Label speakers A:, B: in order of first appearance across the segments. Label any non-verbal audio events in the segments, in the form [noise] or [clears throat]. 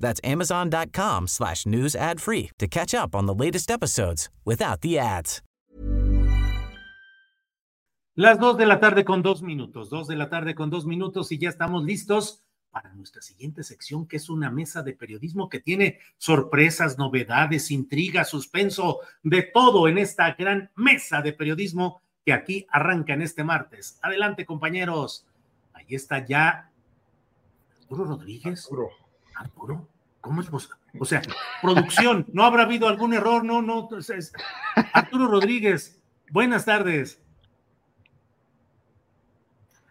A: That's amazon.com slash news ad free to catch up on the latest episodes without the ads.
B: Las dos de la tarde con dos minutos, dos de la tarde con dos minutos y ya estamos listos para nuestra siguiente sección, que es una mesa de periodismo que tiene sorpresas, novedades, intrigas, suspenso, de todo en esta gran mesa de periodismo que aquí arranca en este martes. Adelante, compañeros. Ahí está ya Arturo Rodríguez.
C: Arturo.
B: Arturo. ¿Cómo es posible? O sea, producción, ¿no habrá habido algún error? No, no. Entonces, Arturo Rodríguez, buenas tardes.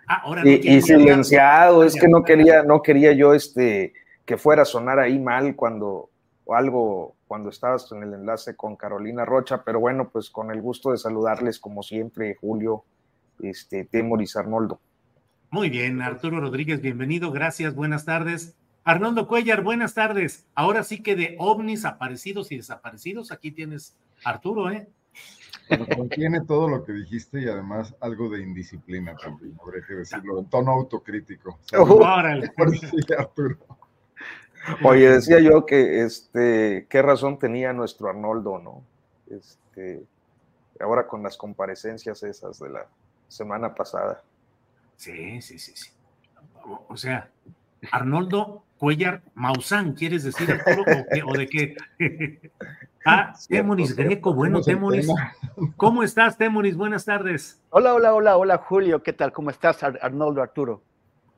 C: Ah, ahora no y, y silenciado, es que no quería, no quería yo este que fuera a sonar ahí mal cuando o algo cuando estabas en el enlace con Carolina Rocha, pero bueno, pues con el gusto de saludarles como siempre, Julio, este, Temoris Arnoldo.
B: Muy bien, Arturo Rodríguez, bienvenido, gracias, buenas tardes. Arnoldo Cuellar, buenas tardes. Ahora sí que de ovnis aparecidos y desaparecidos, aquí tienes Arturo, ¿eh?
D: contiene todo lo que dijiste y además algo de indisciplina también, habría que decirlo, en tono autocrítico.
B: Órale.
D: Sí, Arturo.
C: Oye, decía yo que este, qué razón tenía nuestro Arnoldo, ¿no? Este, ahora con las comparecencias esas de la semana pasada.
B: Sí, sí, sí, sí. O sea, Arnoldo Cuellar Mausán, ¿quieres decir Arturo? ¿O, de qué? [laughs] ah, Temoris Greco, bueno, Temoris. ¿Cómo estás, Temoris? Buenas tardes.
E: Hola, hola, hola, hola, Julio, ¿qué tal? ¿Cómo estás, Arnoldo Arturo?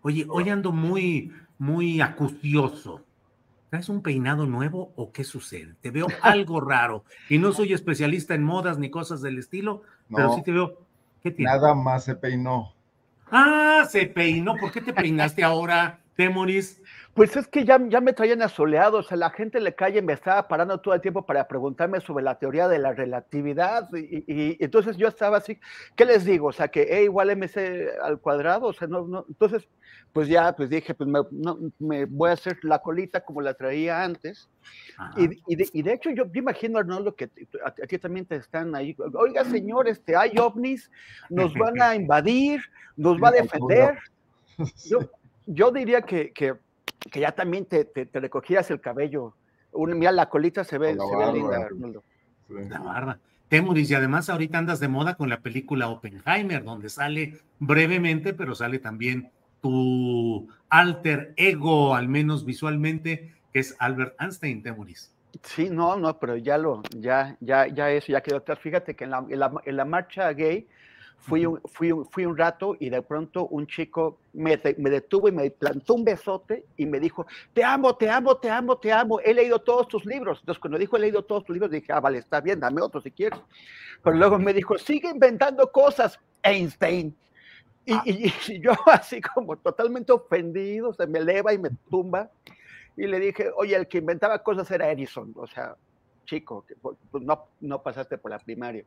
B: Oye, hoy ando muy, muy acucioso. ¿Es un peinado nuevo o qué sucede? Te veo [laughs] algo raro. Y no soy especialista en modas ni cosas del estilo, pero sí te veo.
D: ¿Qué tiene? Nada más se peinó.
B: Ah, se peinó. ¿Por qué te peinaste ahora, Temoris?
E: Pues es que ya, ya me traían asoleado, o sea, la gente le calle me estaba parando todo el tiempo para preguntarme sobre la teoría de la relatividad y, entonces yo estaba así, ¿qué les digo? O sea, que E igual MC al cuadrado, o sea, no, no, entonces, pues ya, pues dije, pues me, no, me voy a hacer la colita como la traía antes y, de, y, de, hecho yo, yo imagino, Arnoldo, que a, ti también te están ahí, oiga, señor, este, hay ovnis, nos van a [laughs] invadir, nos va a defender. Yo, yo diría que, que que ya también te, te, recogías el cabello. mira, la colita se ve, se ve linda, Arnoldo.
B: La barba. Temuris, y además ahorita andas de moda con la película Oppenheimer, donde sale brevemente, pero sale también tu alter ego, al menos visualmente, que es Albert Einstein, Temuris.
E: Sí, no, no, pero ya lo, ya, ya, ya eso, ya quedó atrás. Fíjate que en la, en la, en la marcha gay Fui un, fui, fui un rato y de pronto un chico me, me, detuvo y me plantó un besote y me dijo, te amo, te amo, te amo, te amo, he leído todos tus libros. Entonces cuando dijo he leído todos tus libros, dije, ah, vale, está bien, dame otro si quieres. Pero luego me dijo, sigue inventando cosas, Einstein. Y, ah. y, [laughs] yo así como totalmente ofendido, se me eleva y me tumba. Y le dije, oye, el que inventaba cosas era Edison. O sea, chico, pues, no, no pasaste por la primaria.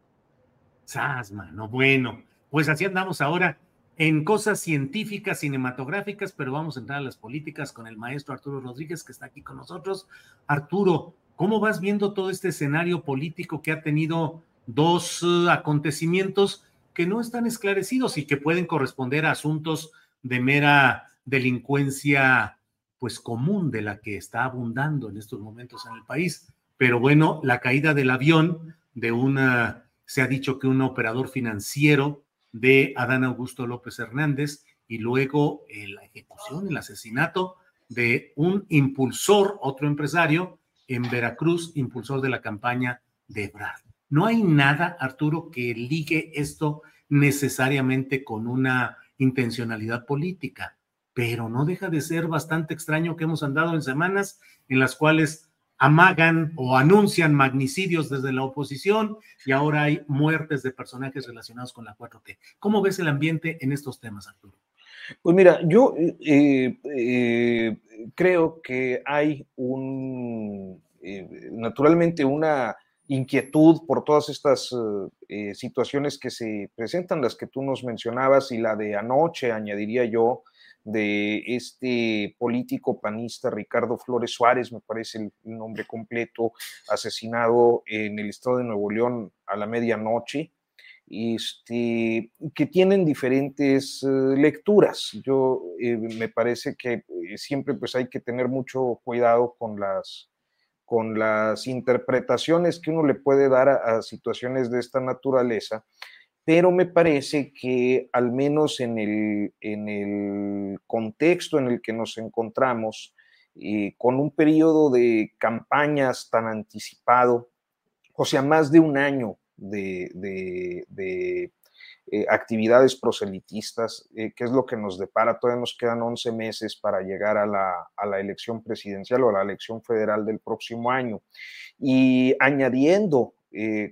B: Sasma, no bueno. Pues así andamos ahora en cosas científicas, cinematográficas, pero vamos a entrar a las políticas con el maestro Arturo Rodríguez, que está aquí con nosotros. Arturo, ¿cómo vas viendo todo este escenario político que ha tenido dos uh, acontecimientos que no están esclarecidos y que pueden corresponder a asuntos de mera delincuencia, pues común de la que está abundando en estos momentos en el país? Pero bueno, la caída del avión de una, se ha dicho que un operador financiero de Adán Augusto López Hernández y luego la ejecución, el asesinato de un impulsor, otro empresario en Veracruz, impulsor de la campaña de Ebrard. No hay nada, Arturo, que ligue esto necesariamente con una intencionalidad política, pero no deja de ser bastante extraño que hemos andado en semanas en las cuales amagan o anuncian magnicidios desde la oposición y ahora hay muertes de personajes relacionados con la 4T. ¿Cómo ves el ambiente en estos temas, Arturo?
C: Pues mira, yo eh, eh, creo que hay un, eh, naturalmente una inquietud por todas estas situaciones que se presentan, las que tú nos mencionabas y la de anoche, añadiría yo, de este político panista Ricardo Flores Suárez, me parece el, nombre completo, asesinado en el estado de Nuevo León a la medianoche, este, que tienen diferentes eh, lecturas. Yo eh, me parece que siempre pues hay que tener mucho cuidado con las, con las interpretaciones que uno le puede dar a situaciones de esta naturaleza pero me parece que al menos en el, en el contexto en el que nos encontramos, con un periodo de campañas tan anticipado, o sea, más de un año de, de, eh, actividades proselitistas, eh, que es lo que nos depara. Todavía nos quedan 11 meses para llegar a la, a la, elección presidencial o a la elección federal del próximo año. Y añadiendo,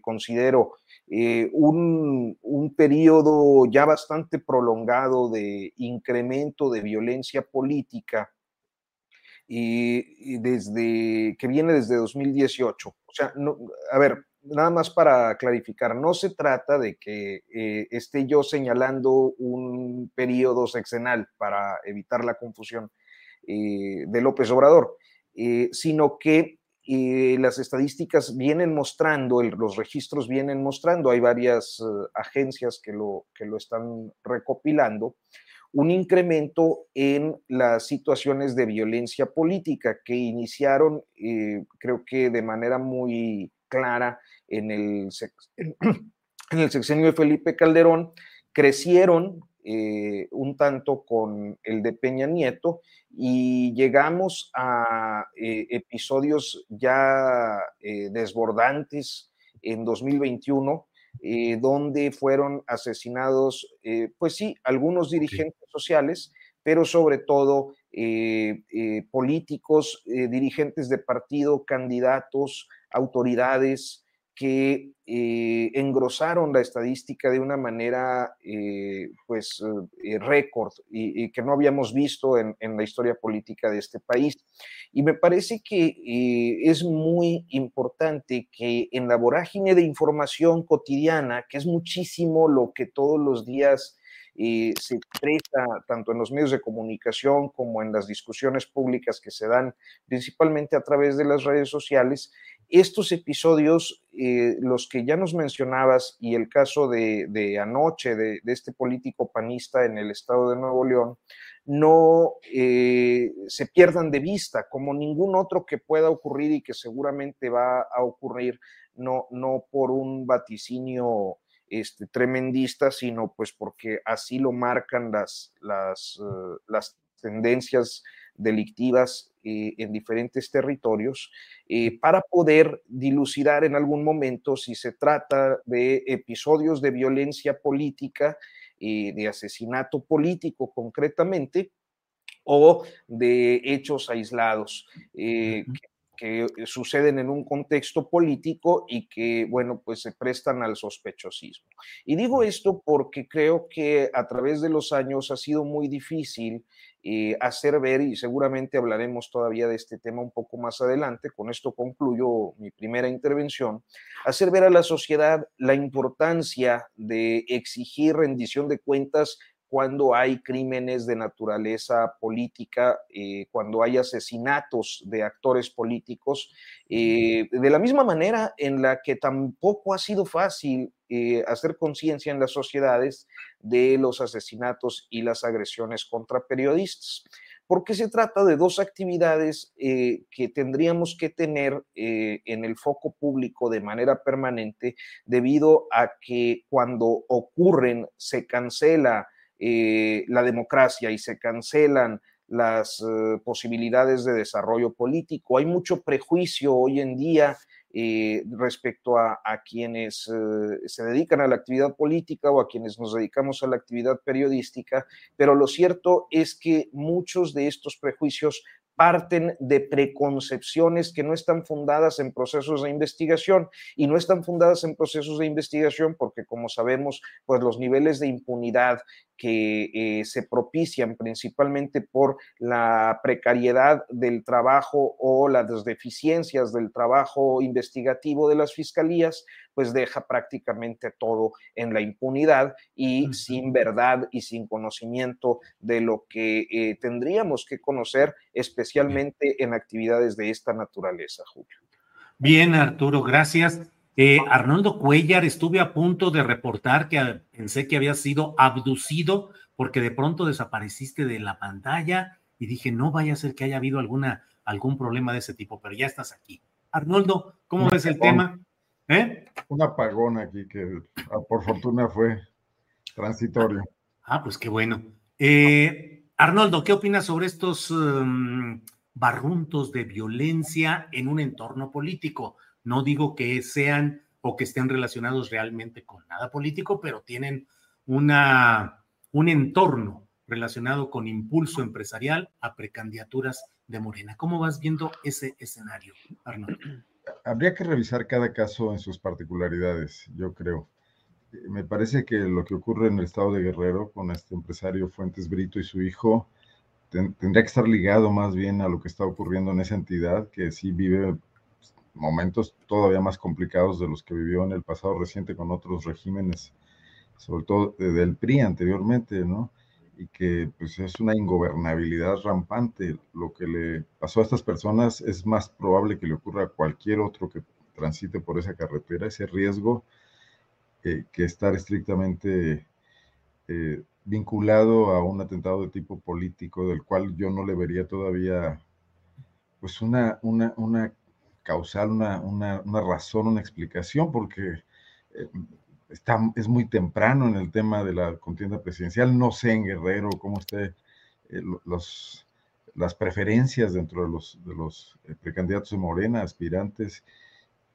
C: considero, eh, un, un, periodo ya bastante prolongado de incremento de violencia política y, desde, que viene desde 2018. O sea, a ver, nada más para clarificar, no se trata de que eh, esté yo señalando un periodo sexenal para evitar la confusión eh, de López Obrador, sino que y las estadísticas vienen mostrando, los registros vienen mostrando, hay varias eh, agencias que lo, que lo están recopilando, un incremento en las situaciones de violencia política que iniciaron, eh, creo que de manera muy clara en el, [clears throat] en el sexenio de Felipe Calderón, crecieron eh, un tanto con el de Peña Nieto y llegamos a eh, episodios ya eh, desbordantes en 2021, donde fueron asesinados, pues sí, algunos dirigentes sociales, pero sobre todo políticos, dirigentes de partido, candidatos, autoridades, que eh, engrosaron la estadística de una manera, eh, pues, eh, récord y, que no habíamos visto en, la historia política de este país. Y me parece que es muy importante que en la vorágine de información cotidiana, que es muchísimo lo que todos los días se expresa tanto en los medios de comunicación como en las discusiones públicas que se dan principalmente a través de las redes sociales, estos episodios, eh, los que ya nos mencionabas y el caso de, anoche de, este político panista en el estado de Nuevo León, no eh, se pierdan de vista como ningún otro que pueda ocurrir y que seguramente va a ocurrir, no, no por un vaticinio este, tremendista, sino pues porque así lo marcan las, las, eh, las tendencias delictivas eh, en diferentes territorios eh, para poder dilucidar en algún momento si se trata de episodios de violencia política, de asesinato político concretamente, o de hechos aislados que suceden en un contexto político y que, bueno, pues se prestan al sospechosismo. Y digo esto porque creo que a través de los años ha sido muy difícil eh, hacer ver, y seguramente hablaremos todavía de este tema un poco más adelante, con esto concluyo mi primera intervención, hacer ver a la sociedad la importancia de exigir rendición de cuentas cuando hay crímenes de naturaleza política, eh, cuando hay asesinatos de actores políticos, eh, de la misma manera en la que tampoco ha sido fácil eh, hacer conciencia en las sociedades de los asesinatos y las agresiones contra periodistas porque se trata de dos actividades que tendríamos que tener en el foco público de manera permanente debido a que cuando ocurren se cancela eh, la democracia y se cancelan las eh, posibilidades de desarrollo político. Hay mucho prejuicio hoy en día eh, respecto a, quienes se dedican a la actividad política o a quienes nos dedicamos a la actividad periodística, pero lo cierto es que muchos de estos prejuicios parten de preconcepciones que no están fundadas en procesos de investigación y no están fundadas en procesos de investigación porque como sabemos pues los niveles de impunidad que eh, se propician principalmente por la precariedad del trabajo o las deficiencias del trabajo investigativo de las fiscalías, pues deja prácticamente todo en la impunidad y sin verdad y sin conocimiento de lo que eh, tendríamos que conocer, especialmente en actividades de esta naturaleza, Julio.
B: Bien, Arturo, gracias. Eh, Arnoldo Cuellar, estuve a punto de reportar que pensé que había sido abducido porque de pronto desapareciste de la pantalla y dije, no vaya a ser que haya habido alguna, algún problema de ese tipo, pero ya estás aquí. Arnoldo, ¿cómo ves el tema?
D: ¿Eh? Un apagón aquí que ah, por fortuna fue transitorio.
B: Ah, pues qué bueno. Eh, Arnoldo, ¿qué opinas sobre estos um, barruntos de violencia en un entorno político? No digo que sean o que estén relacionados realmente con nada político, pero tienen una, un entorno relacionado con impulso empresarial a precandidaturas de Morena. ¿Cómo vas viendo ese escenario, Arnoldo? [clears throat]
D: Habría que revisar cada caso en sus particularidades, yo creo. Me parece que lo que ocurre en el estado de Guerrero con este empresario Fuentes Brito y su hijo tendría que estar ligado más bien a lo que está ocurriendo en esa entidad, que sí vive momentos todavía más complicados de los que vivió en el pasado reciente con otros regímenes, sobre todo del PRI anteriormente, ¿no? Y que pues es una ingobernabilidad rampante. Lo que le pasó a estas personas es más probable que le ocurra a cualquier otro que transite por esa carretera, ese riesgo eh, que estar estrictamente eh, vinculado a un atentado de tipo político, del cual yo no le vería todavía pues una, una, una causar una, una, una razón, una explicación, porque eh, está, es muy temprano en el tema de la contienda presidencial. No sé en Guerrero cómo esté eh, los, las preferencias dentro de los, de los eh, precandidatos de Morena, aspirantes,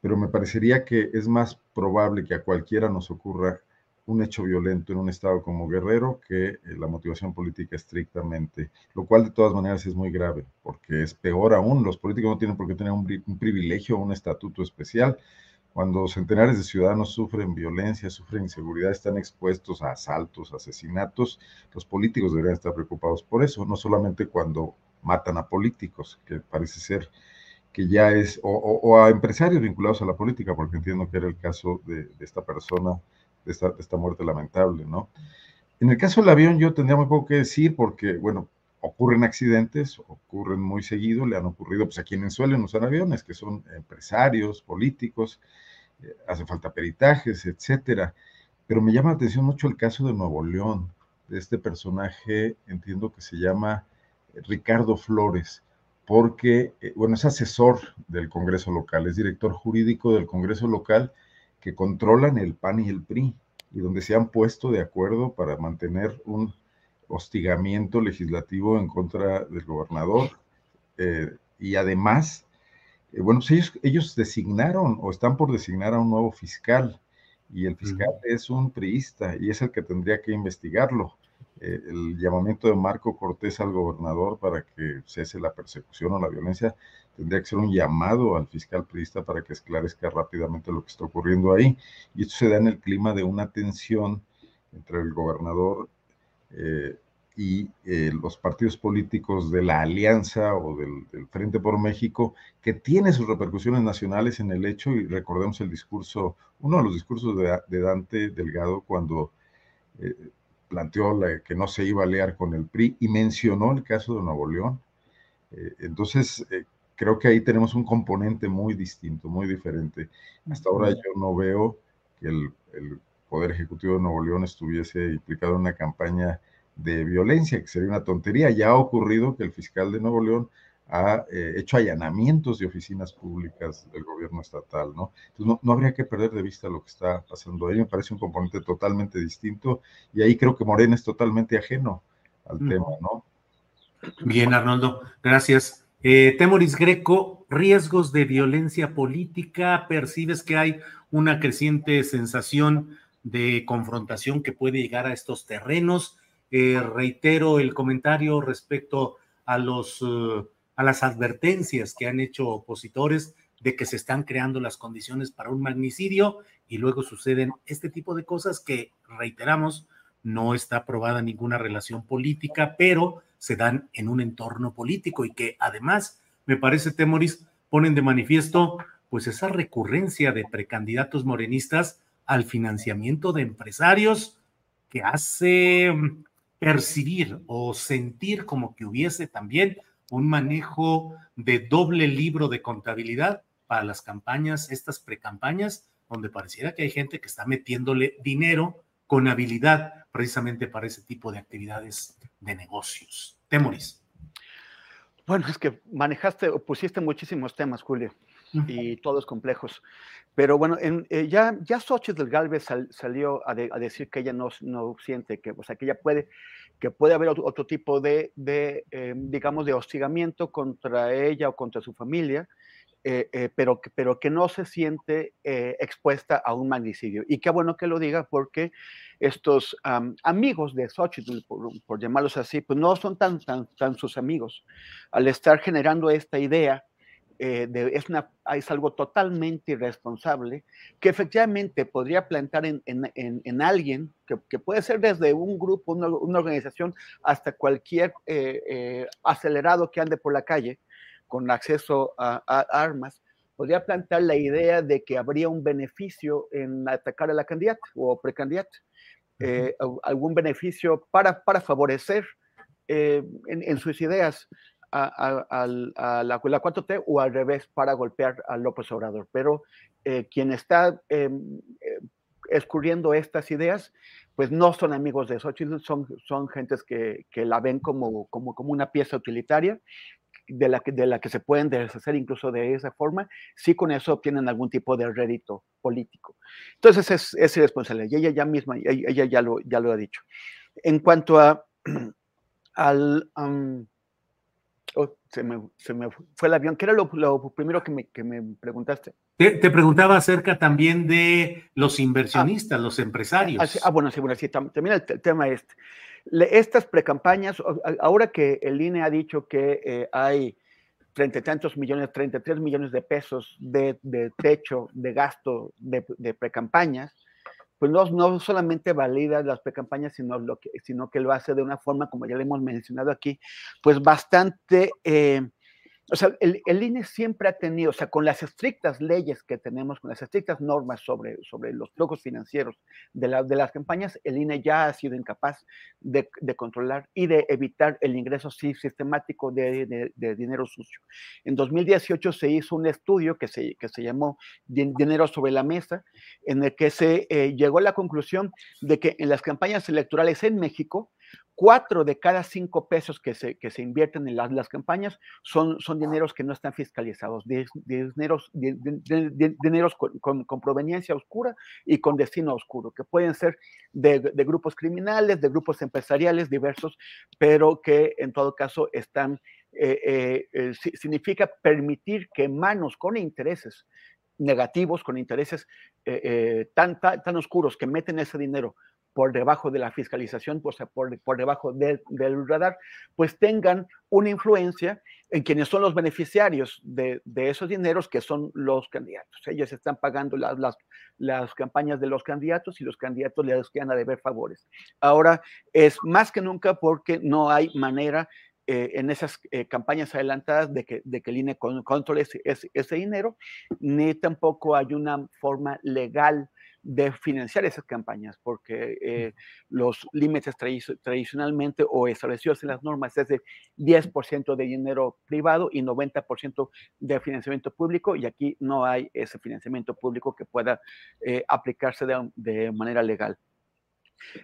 D: pero me parecería que es más probable que a cualquiera nos ocurra un hecho violento en un estado como Guerrero que eh, la motivación política estrictamente, lo cual de todas maneras es muy grave, porque es peor aún, los políticos no tienen por qué tener un, privilegio o un estatuto especial. Cuando centenares de ciudadanos sufren violencia, sufren inseguridad, están expuestos a asaltos, asesinatos, los políticos deberían estar preocupados por eso, no solamente cuando matan a políticos, que parece ser que ya es, o, a empresarios vinculados a la política, porque entiendo que era el caso de esta persona de esta, muerte lamentable, ¿no? En el caso del avión yo tendría muy poco que decir porque, bueno, ocurren accidentes, ocurren muy seguido, le han ocurrido pues, a quienes suelen usar aviones, que son empresarios, políticos, eh, hace falta peritajes, etcétera. Pero me llama la atención mucho el caso de Nuevo León, de este personaje, entiendo que se llama Ricardo Flores, porque, eh, bueno, es asesor del Congreso local, es director jurídico del Congreso local que controlan el PAN y el PRI y donde se han puesto de acuerdo para mantener un hostigamiento legislativo en contra del gobernador. Eh, y además, eh, bueno, pues ellos, ellos designaron o están por designar a un nuevo fiscal y el fiscal es un priista y es el que tendría que investigarlo. Eh, el llamamiento de Marco Cortés al gobernador para que cese la persecución o la violencia tendría que ser un llamado al fiscal priista para que esclarezca rápidamente lo que está ocurriendo ahí. Y esto se da en el clima de una tensión entre el gobernador eh, y eh, los partidos políticos de la Alianza o del, Frente por México, que tiene sus repercusiones nacionales en el hecho, y recordemos el discurso, uno de los discursos de, Dante Delgado cuando eh, planteó que no se iba a aliar con el PRI y mencionó el caso de Nuevo León. entonces, creo que ahí tenemos un componente muy distinto, muy diferente. Hasta ahora yo no veo que el, Poder Ejecutivo de Nuevo León estuviese implicado en una campaña de violencia, que sería una tontería. Ya ha ocurrido que el fiscal de Nuevo León ha eh, hecho allanamientos de oficinas públicas del gobierno estatal, ¿no? Entonces no, habría que perder de vista lo que está pasando ahí, me parece un componente totalmente distinto y ahí creo que Morena es totalmente ajeno al tema, ¿no?
B: Bien, Arnoldo, gracias. Eh, Temoris Greco, riesgos de violencia política, percibes que hay una creciente sensación de confrontación que puede llegar a estos terrenos. Eh, reitero el comentario respecto a, los, uh, a las advertencias que han hecho opositores de que se están creando las condiciones para un magnicidio y luego suceden este tipo de cosas que, reiteramos, no está aprobada ninguna relación política, pero se dan en un entorno político y que además, me parece, Temoris, ponen de manifiesto pues esa recurrencia de precandidatos morenistas al financiamiento de empresarios que hace percibir o sentir como que hubiese también un manejo de doble libro de contabilidad para las campañas, estas precampañas, donde pareciera que hay gente que está metiéndole dinero con habilidad precisamente para ese tipo de actividades de negocios. Temoris.
E: Bueno, es que manejaste o pusiste muchísimos temas, Julio, y todos complejos. Pero bueno, en, eh, ya, ya Xochitl Galvez salió a, decir que ella no, no siente que, o sea, que ella puede, que puede haber otro, tipo de, de eh, digamos, de hostigamiento contra ella o contra su familia, eh, eh, pero, pero que no se siente eh, expuesta a un magnicidio. Y qué bueno que lo diga porque estos amigos de Xochitl, por, llamarlos así, pues no son tan, tan, tan sus amigos. Al estar generando esta idea, de, es, una, es, algo totalmente irresponsable que efectivamente podría plantar en, en, en, alguien, que, que, puede ser desde un grupo, una, una organización, hasta cualquier acelerado que ande por la calle, con acceso a, armas, podría plantear la idea de que habría un beneficio en atacar a la candidata o precandidata, eh, algún beneficio para, para favorecer eh, en, sus ideas a, la, la, 4T o al revés para golpear a López Obrador. Pero eh, quien está escurriendo estas ideas, pues no son amigos de Xochitl, son, son gentes que, que la ven como, como, como una pieza utilitaria de la, que, de la que se pueden deshacer incluso de esa forma, si con eso obtienen algún tipo de rédito político. Entonces es, es irresponsable, y ella ya misma, ella, ya, lo, ya lo ha dicho. En cuanto a, [clears throat] al... Oh, se, me, se, me, fue el avión. ¿Qué era lo, lo primero que me, que me preguntaste?
B: Te, te, preguntaba acerca también de los inversionistas, los empresarios.
E: Ah, ah, bueno, sí, bueno, sí, también el, el tema este estas precampañas, ahora que el INE ha dicho que eh, hay treinta y tantos millones, 33 millones de pesos de, techo de gasto de, de precampañas, pues no, no, solamente valida las precampañas, sino, sino que lo hace de una forma, como ya le hemos mencionado aquí, pues bastante eh, o sea, el, el, INE siempre ha tenido, o sea, con las estrictas leyes que tenemos, con las estrictas normas sobre, sobre los flujos financieros de, la, de las campañas, el INE ya ha sido incapaz de, de controlar y de evitar el ingreso sistemático de, de, dinero sucio. En 2018 se hizo un estudio que se, que se llamó Dinero sobre la Mesa, en el que se eh, llegó a la conclusión de que en las campañas electorales en México, cuatro de cada cinco pesos que se, que se invierten en las, las campañas son, son dineros que no están fiscalizados, dineros, dineros con, con, proveniencia oscura y con destino oscuro, que pueden ser de, de, grupos criminales, de grupos empresariales diversos, pero que en todo caso están, eh, eh, eh, significa permitir que manos con intereses negativos, con intereses tan, tan, tan oscuros que meten ese dinero por debajo de la fiscalización, pues, por, por debajo del radar, pues tengan una influencia en quienes son los beneficiarios de, de, esos dineros, que son los candidatos. Ellos están pagando las, las, las, campañas de los candidatos y los candidatos les quedan a deber favores. Ahora es más que nunca porque no hay manera eh, en esas eh, campañas adelantadas de que, de que el INE controle ese, ese, ese dinero, ni tampoco hay una forma legal de financiar esas campañas, porque eh, los límites tradicionalmente o establecidos en las normas es de 10% de dinero privado y 90% de financiamiento público, y aquí no hay ese financiamiento público que pueda eh, aplicarse de, manera legal.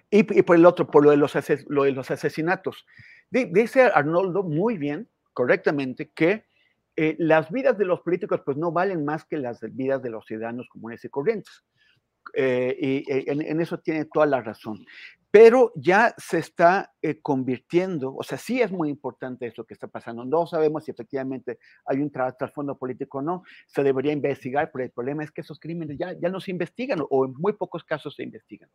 E: Y, por el otro, por lo de los, lo de los asesinatos. Dice Arnoldo muy bien, correctamente, que eh, las vidas de los políticos pues no valen más que las vidas de los ciudadanos comunes y corrientes eh, y en, eso tiene toda la razón pero ya se está eh, convirtiendo, o sea, sí es muy importante eso que está pasando. No sabemos si efectivamente hay un trasfondo político o no, se debería investigar, pero el problema es que esos crímenes ya, ya no se investigan o en muy pocos casos se investigan.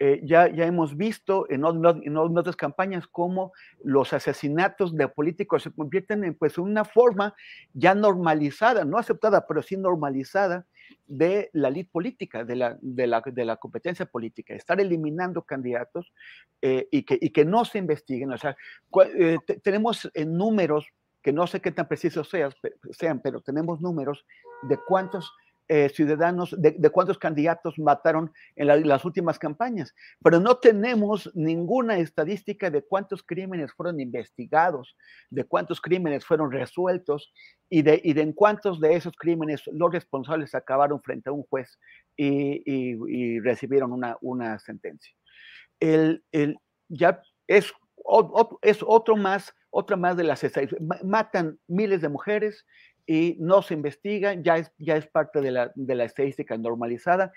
E: Eh, ya, ya hemos visto en, en, otras campañas cómo los asesinatos de políticos se convierten en pues, una forma ya normalizada, no aceptada, pero sí normalizada de la ley política, de la, de la, de la competencia política, estar eliminando candidatos eh, y, que, y que no se investiguen. O sea, eh, tenemos en números, que no sé qué tan precisos sean, pero tenemos números de cuántos eh, ciudadanos, de, cuántos candidatos mataron en las últimas campañas, pero no tenemos ninguna estadística de cuántos crímenes fueron investigados, de cuántos crímenes fueron resueltos y de, y en cuántos de esos crímenes los responsables acabaron frente a un juez y, recibieron una, una sentencia. El, el, ya es, es otro más, otra más de las estadísticas. Matan miles de mujeres, y no se investigan, ya es, ya es parte de la, de la estadística normalizada,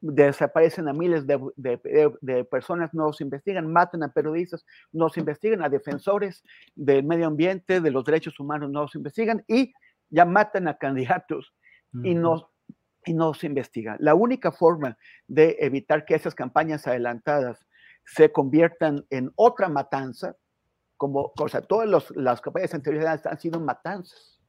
E: desaparecen a miles de, de, de, personas, no se investigan, matan a periodistas, no se investigan, a defensores del medio ambiente, de los derechos humanos, no se investigan y ya matan a candidatos y, no, y no se investiga. La única forma de evitar que esas campañas adelantadas se conviertan en otra matanza, como, o sea, todas los, las campañas anteriores han sido matanzas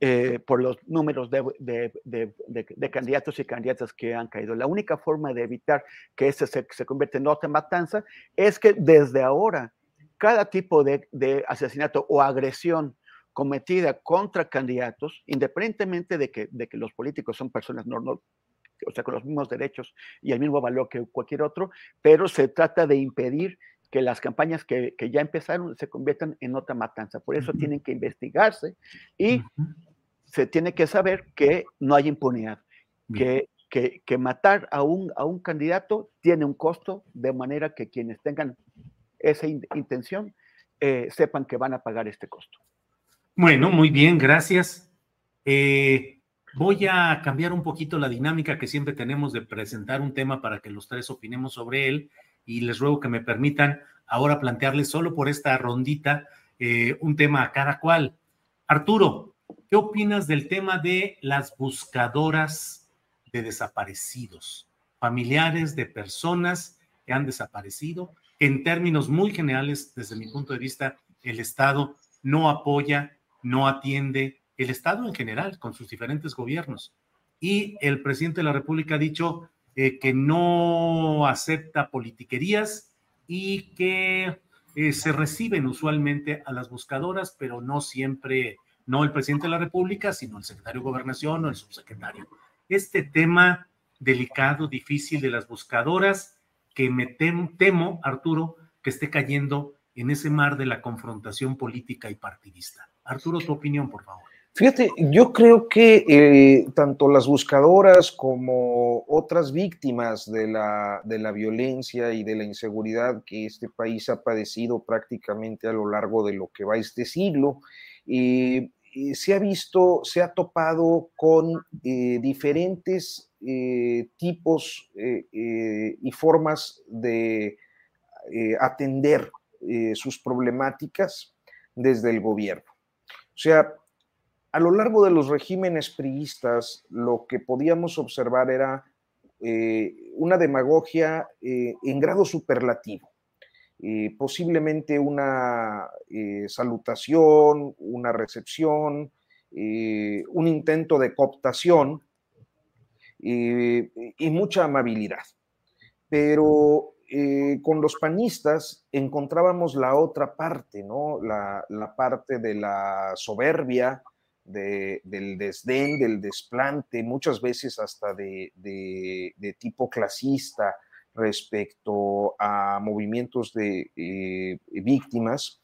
E: eh, por los números de, candidatos y candidatas que han caído. La única forma de evitar que ese se, se convierta en otra matanza es que desde ahora cada tipo de, asesinato o agresión cometida contra candidatos, independientemente de que, de que los políticos son personas normales, o sea, con los mismos derechos y el mismo valor que cualquier otro, pero se trata de impedir que las campañas que, ya empezaron se conviertan en otra matanza. Por eso tienen que investigarse y se tiene que saber que no hay impunidad, que, que, matar a un, a un candidato tiene un costo, de manera que quienes tengan esa intención eh, sepan que van a pagar este costo.
B: Bueno, muy bien, gracias. Eh, voy a cambiar un poquito la dinámica que siempre tenemos de presentar un tema para que los tres opinemos sobre él y les ruego que me permitan ahora plantearles solo por esta rondita eh, un tema a cada cual. Arturo, ¿Qué opinas del tema de las buscadoras de desaparecidos, familiares de personas que han desaparecido? En términos muy generales, desde mi punto de vista, el Estado no apoya, no atiende, el Estado en general, con sus diferentes gobiernos. Y el presidente de la República ha dicho eh, que no acepta politiquerías y que eh, se reciben usualmente a las buscadoras, pero no siempre no el presidente de la República, sino el secretario de Gobernación o el subsecretario. Este tema delicado, difícil de las buscadoras, que me temo, Arturo, que esté cayendo en ese mar de la confrontación política y partidista. Arturo, tu opinión, por favor.
C: Fíjate, yo creo que eh, tanto las buscadoras como otras víctimas de la, de la violencia y de la inseguridad que este país ha padecido prácticamente a lo largo de lo que va este siglo, eh, se ha visto, se ha topado con eh, diferentes eh, tipos eh, y formas de atender sus problemáticas desde el gobierno. O sea, a lo largo de los regímenes priistas, lo que podíamos observar era una demagogia en grado superlativo. Eh, posiblemente una eh, salutación, una recepción, eh, un intento de cooptación y mucha amabilidad. Pero con los panistas encontrábamos la otra parte, ¿no? La, parte de la soberbia, del desdén, del desplante, muchas veces hasta de tipo clasista, respecto a movimientos de eh, víctimas.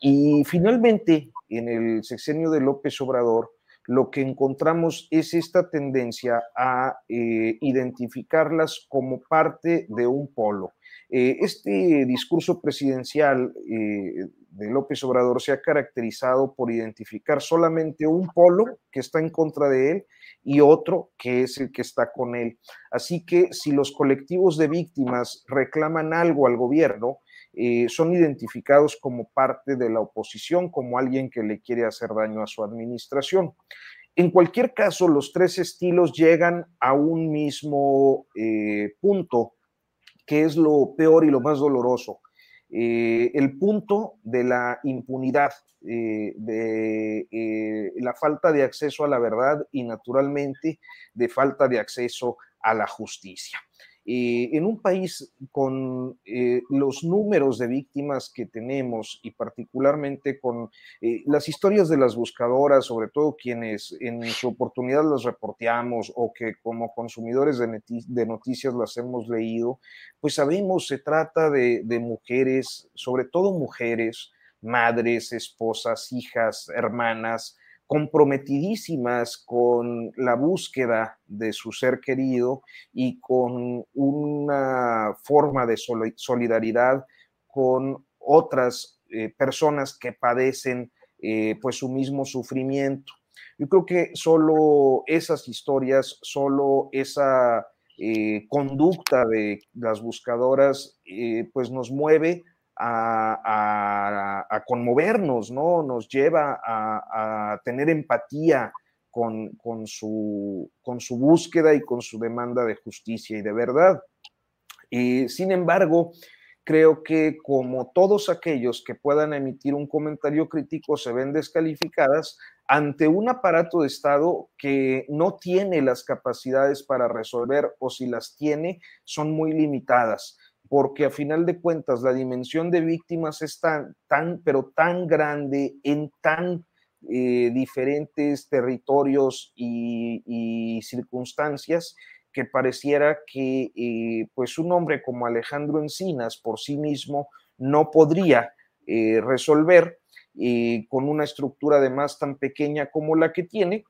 C: Y finalmente, en el sexenio de López Obrador, lo que encontramos es esta tendencia a eh, identificarlas como parte de un polo. Eh, este discurso presidencial eh, de López Obrador se ha caracterizado por identificar solamente un polo que está en contra de él y otro que es el que está con él. Así que si los colectivos de víctimas reclaman algo al gobierno, eh, son identificados como parte de la oposición, como alguien que le quiere hacer daño a su administración. En cualquier caso, los tres estilos llegan a un mismo punto, que es lo peor y lo más doloroso. Eh, el punto de la impunidad, de la falta de acceso a la verdad y naturalmente de falta de acceso a la justicia. En un país con eh, los números de víctimas que tenemos y particularmente con eh, las historias de las buscadoras, sobre todo quienes en su oportunidad las reporteamos o que como consumidores de, noticias las hemos leído, pues sabemos, se trata de mujeres, sobre todo mujeres, madres, esposas, hijas, hermanas, comprometidísimas con la búsqueda de su ser querido y con una forma de solidaridad con otras eh, personas que padecen eh, pues su mismo sufrimiento. Yo creo que solo esas historias, solo esa eh, conducta de las buscadoras, pues nos mueve a, conmovernos, ¿no? Nos lleva a, tener empatía con, su, búsqueda y con su demanda de justicia y de verdad. Y, sin embargo, creo que como todos aquellos que puedan emitir un comentario crítico se ven descalificadas ante un aparato de Estado que no tiene las capacidades para resolver o si las tiene son muy limitadas porque a final de cuentas la dimensión de víctimas es tan, pero tan grande en tan eh, diferentes territorios y, circunstancias que pareciera que eh, pues un hombre como Alejandro Encinas por sí mismo no podría eh, resolver con una estructura además tan pequeña como la que tiene.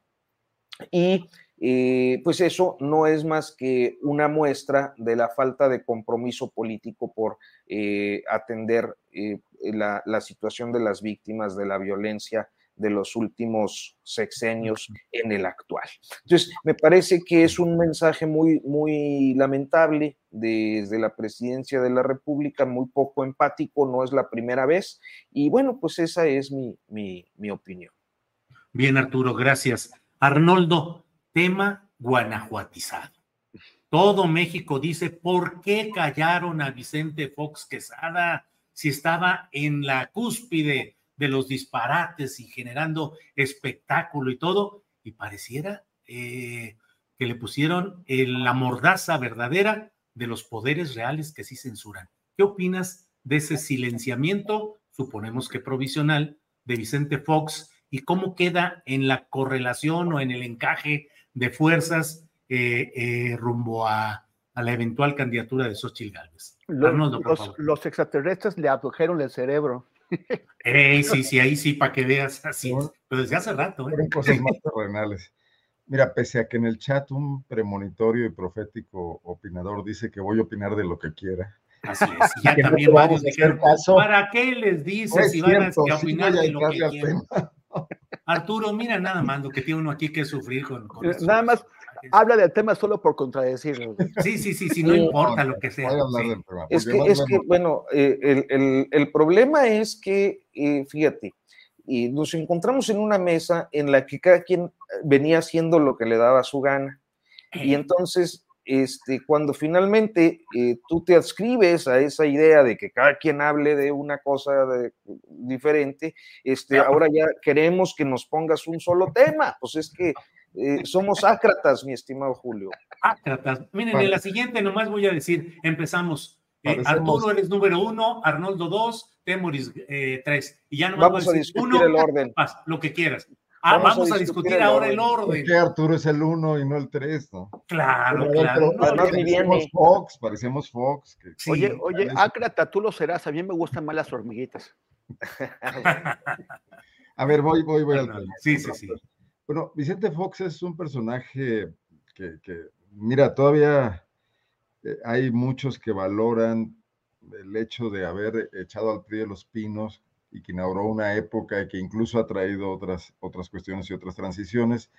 C: Y eh, pues eso no es más que una muestra de la falta de compromiso político por eh, atender eh, la, situación de las víctimas de la violencia de los últimos sexenios en el actual. Entonces, me parece que es un mensaje muy, muy lamentable desde la presidencia de la República, muy poco empático, no es la primera vez, y bueno, pues esa es mi, mi opinión.
B: Bien, Arturo, gracias. Arnoldo, tema guanajuatizado. Todo México dice, ¿por qué callaron a Vicente Fox Quesada si estaba en la cúspide de los disparates y generando espectáculo y todo? Y pareciera eh, que le pusieron la mordaza verdadera de los poderes reales que sí censuran. ¿Qué opinas de ese silenciamiento, suponemos que provisional, de Vicente Fox y cómo queda en la correlación o en el encaje de fuerzas eh, eh, rumbo a, la eventual candidatura de Xochitl Gálvez.
E: Los, extraterrestres le abdujeron el cerebro. [laughs]
B: sí, sí, ahí sí, para que veas así. Pero desde hace rato. ¿eh?
D: cosas más terrenales. Mira, pese a que en el chat un premonitorio y profético opinador dice que voy a opinar de lo que quiera.
B: Así es. Ya también varios dijeron, ¿para qué les dices si van a opinar de lo que quieran? Arturo, mira nada más lo que tiene uno aquí que sufrir con.
E: Eh, nada más habla del tema solo por contradecirlo.
B: Sí, sí, sí, sí, no importa lo que sea.
C: Es, que, es que, bueno, eh, el, problema es que, eh, fíjate, nos encontramos en una mesa en la que cada quien venía haciendo lo que le daba su gana. Y entonces este, cuando finalmente eh, tú te adscribes a esa idea de que cada quien hable de una cosa diferente, este, ahora ya queremos que nos pongas un solo tema. Pues es que eh, somos ácratas, mi estimado Julio.
B: Ácratas. Miren, en la siguiente nomás voy a decir, empezamos. Eh, Arturo eres número uno, Arnoldo dos, Temoris tres. Y ya nomás
C: vamos a, discutir uno, el orden.
B: lo que quieras. Ah, vamos, a, discutir, ahora el orden. ¿Por
D: qué Arturo es el uno y no el tres, no?
B: Claro, claro.
D: parecemos Fox, parecemos Fox.
E: oye, oye, Ácrata, tú lo serás. A mí me gustan más las hormiguitas. [laughs]
D: a ver, voy, voy, voy al tema.
B: Sí, sí, sí.
D: Bueno, Vicente Fox es un personaje que, mira, todavía eh, hay muchos que valoran el hecho de haber echado al PRI de los pinos y que inauguró una época que incluso ha traído otras, otras cuestiones y otras transiciones.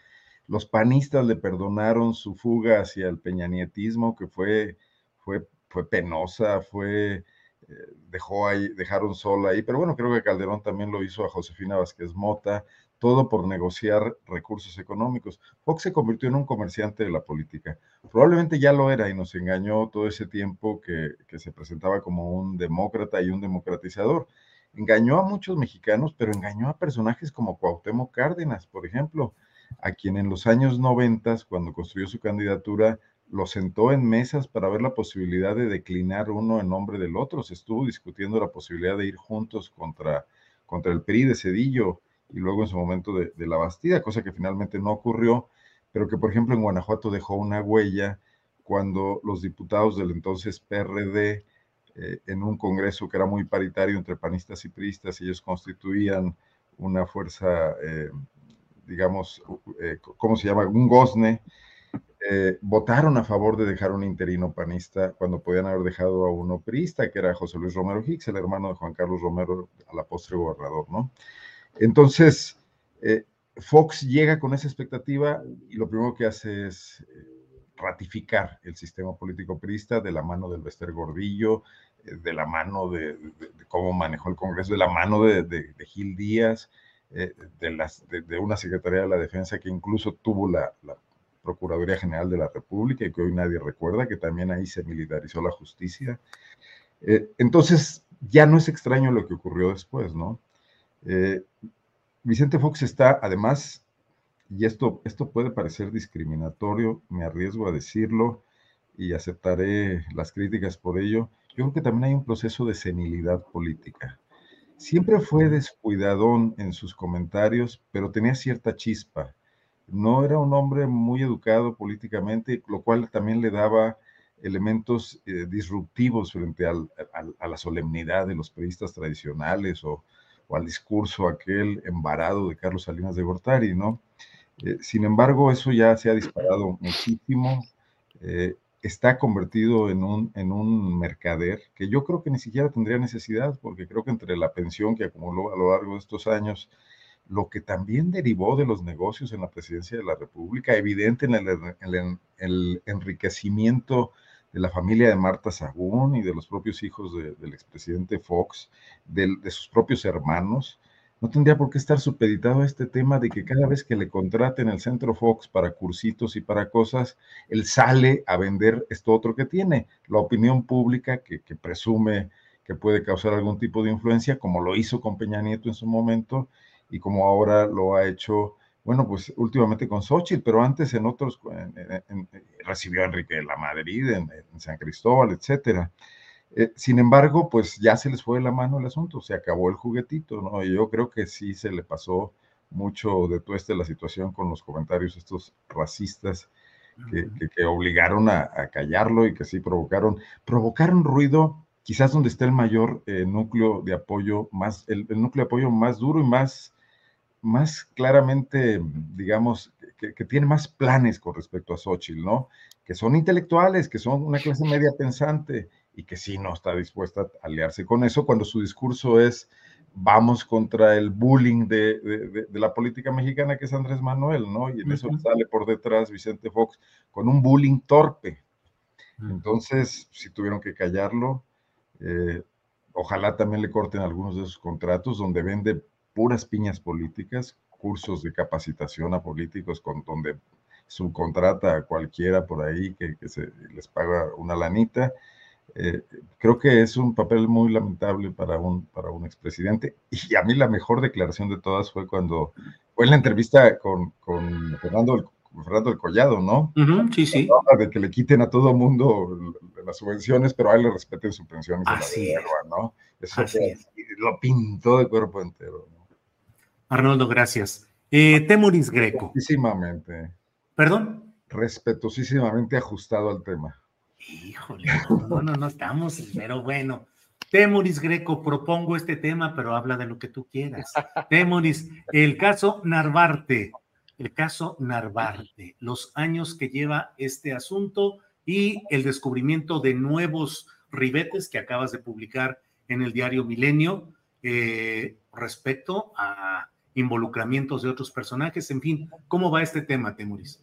D: Los panistas le perdonaron su fuga hacia el peñanietismo, que fue, fue, fue penosa, fue, eh, dejó ahí, dejaron sola ahí, pero bueno, creo que Calderón también lo hizo a Josefina Vázquez Mota, todo por negociar recursos económicos. Fox se convirtió en un comerciante de la política. Probablemente ya lo era y nos engañó todo ese tiempo que, que se presentaba como un demócrata y un democratizador. Engañó a muchos mexicanos, pero engañó a personajes como Cuauhtémoc Cárdenas, por ejemplo, a quien en los años 90, cuando construyó su candidatura, lo sentó en mesas para ver la posibilidad de declinar uno en nombre del otro. Se estuvo discutiendo la posibilidad de ir juntos contra, contra el PRI de Cedillo y luego en su momento de, la Bastida, cosa que finalmente no ocurrió, pero que por ejemplo en Guanajuato dejó una huella cuando los diputados del entonces PRD, eh, en un congreso que era muy paritario entre panistas y priistas, ellos constituían una fuerza, eh, digamos, eh, ¿cómo se llama? Un gozne, votaron a favor de dejar un interino panista cuando podían haber dejado a uno priista, que era José Luis Romero Hicks, el hermano de Juan Carlos Romero, a la postre gobernador, ¿no? Entonces, eh, Fox llega con esa expectativa y lo primero que hace es eh, ratificar el sistema político priista de la mano del Bester Gordillo, eh, de la mano de, cómo manejó el Congreso, de la mano de, Gil Díaz, de, las, de, una Secretaría de la Defensa que incluso tuvo la, Procuraduría General de la República y que hoy nadie recuerda, que también ahí se militarizó la justicia. entonces, ya no es extraño lo que ocurrió después, ¿no? Eh, Vicente Fox está, además, y esto, esto puede parecer discriminatorio, me arriesgo a decirlo y aceptaré las críticas por ello, yo creo que también hay un proceso de senilidad política. Siempre fue descuidadón en sus comentarios, pero tenía cierta chispa. No era un hombre muy educado políticamente, lo cual también le daba elementos eh, disruptivos frente a la solemnidad de los periodistas tradicionales o, o al discurso aquel embarado de Carlos Salinas de Gortari, ¿no? Eh, sin embargo, eso ya se ha disparado muchísimo, eh, está convertido en un, en un mercader que yo creo que ni siquiera tendría necesidad, porque creo que entre la pensión que acumuló a lo largo de estos años, lo que también derivó de los negocios en la presidencia de la República, evidente en el, enriquecimiento de la familia de Marta Sagún y de los propios hijos del expresidente Fox, de, sus propios hermanos, no tendría por qué estar supeditado a este tema de que cada vez que le contraten el centro Fox para cursitos y para cosas, él sale a vender esto otro que tiene, la opinión pública que, que presume que puede causar algún tipo de influencia, como lo hizo con Peña Nieto en su momento y como ahora lo ha hecho bueno, pues últimamente con Xochitl, pero antes en otros, recibió a Enrique de la Madrid, en, San Cristóbal, etcétera. Eh, sin embargo, pues ya se les fue la mano el asunto, se acabó el juguetito, ¿no? Y yo creo que sí se le pasó mucho de tueste la situación con los comentarios estos racistas que, que, obligaron a, callarlo y que sí provocaron, provocaron ruido, quizás donde está el mayor eh, núcleo de apoyo, más, el, el núcleo de apoyo más duro y más más claramente, digamos, que, tiene más planes con respecto a Xochitl, ¿no? Que son intelectuales, que son una clase media pensante y que sí no está dispuesta a aliarse con eso cuando su discurso es vamos contra el bullying de, la política mexicana que es Andrés Manuel, ¿no? Y en eso sale por detrás Vicente Fox con un bullying torpe. Entonces, si tuvieron que callarlo, eh, ojalá también le corten algunos de sus contratos donde vende puras piñas políticas, cursos de capacitación a políticos con donde subcontrata a cualquiera por ahí que, se les paga una lanita. Eh, creo que es un papel muy lamentable para un, para un expresidente. Y a mí la mejor declaración de todas fue cuando fue en la entrevista con, con Fernando, Fernando el Collado, ¿no?
B: sí, sí.
D: De que le quiten a todo mundo las subvenciones, pero a él le respeten su pensión y
B: Así
D: ¿no? Eso lo pintó de cuerpo entero.
B: Arnoldo, gracias. Eh, Temuris Greco.
D: Respetuosísimamente.
B: ¿Perdón?
D: Respetuosísimamente ajustado al tema.
B: Híjole, no, no, no estamos, pero bueno. Temuris Greco, propongo este tema, pero habla de lo que tú quieras. Temuris, el caso Narvarte. el caso Narvarte, los años que lleva este asunto y el descubrimiento de nuevos ribetes que acabas de publicar en el diario Milenio eh, respecto a involucramientos de otros personajes. En fin, ¿cómo va este tema, Temuris?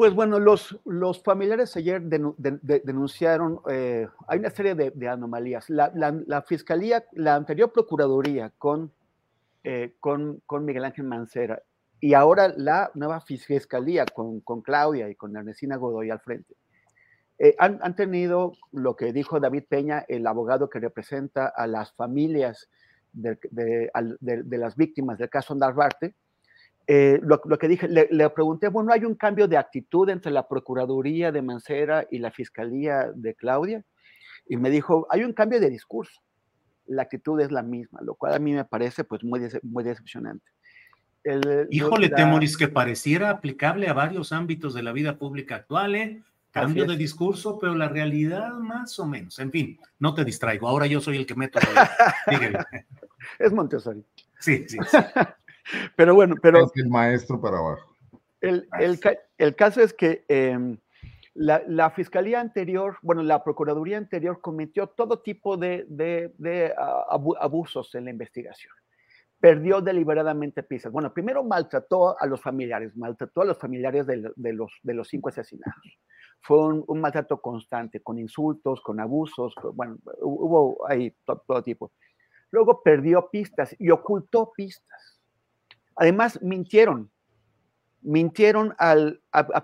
E: Pues bueno, los, los familiares ayer de- de- denunciaron, eh, hay una serie de, de anomalías. La, la- la fiscalía, la anterior procuraduría con, eh, con, con Miguel Ángel Mancera y ahora la nueva fis- fiscalía con, con Claudia y con Ernestina Godoy al frente, eh, han, han tenido lo que dijo David Peña, el abogado que representa a las familias de, las víctimas del caso Narvarte, eh, lo, lo que dije, le, le pregunté, bueno, ¿hay un cambio de actitud entre la Procuraduría de Mancera y la Fiscalía de Claudia? Y me dijo, hay un cambio de discurso. La actitud es la misma, lo cual a mí me parece pues muy, muy decepcionante. El-
B: Híjole,
E: la-
B: Temoris, que pareciera aplicable a varios ámbitos de la vida pública actual, ¿eh? Cambio de discurso, pero la realidad más o menos. En fin, no te distraigo. Ahora yo soy el que meto. [laughs] Síguele.
E: Es Montessori.
B: Sí, sí. sí. [laughs]
E: Pero bueno, pero
D: Es el maestro para abajo.
E: El, el el caso es que em, la, la fiscalía anterior, bueno, la procuraduría anterior cometió todo tipo de, de- de, abu- abusos en la investigación. Perdió deliberadamente pistas. Bueno, primero maltrató a los familiares, maltrató a los familiares de, de los, de los cinco asesinatos. Fue un, un maltrato constante, con insultos, con abusos, con- bueno, hu- hubo ahí to- todo tipo. Luego perdió pistas y ocultó pistas. Además, mintieron mintieron a,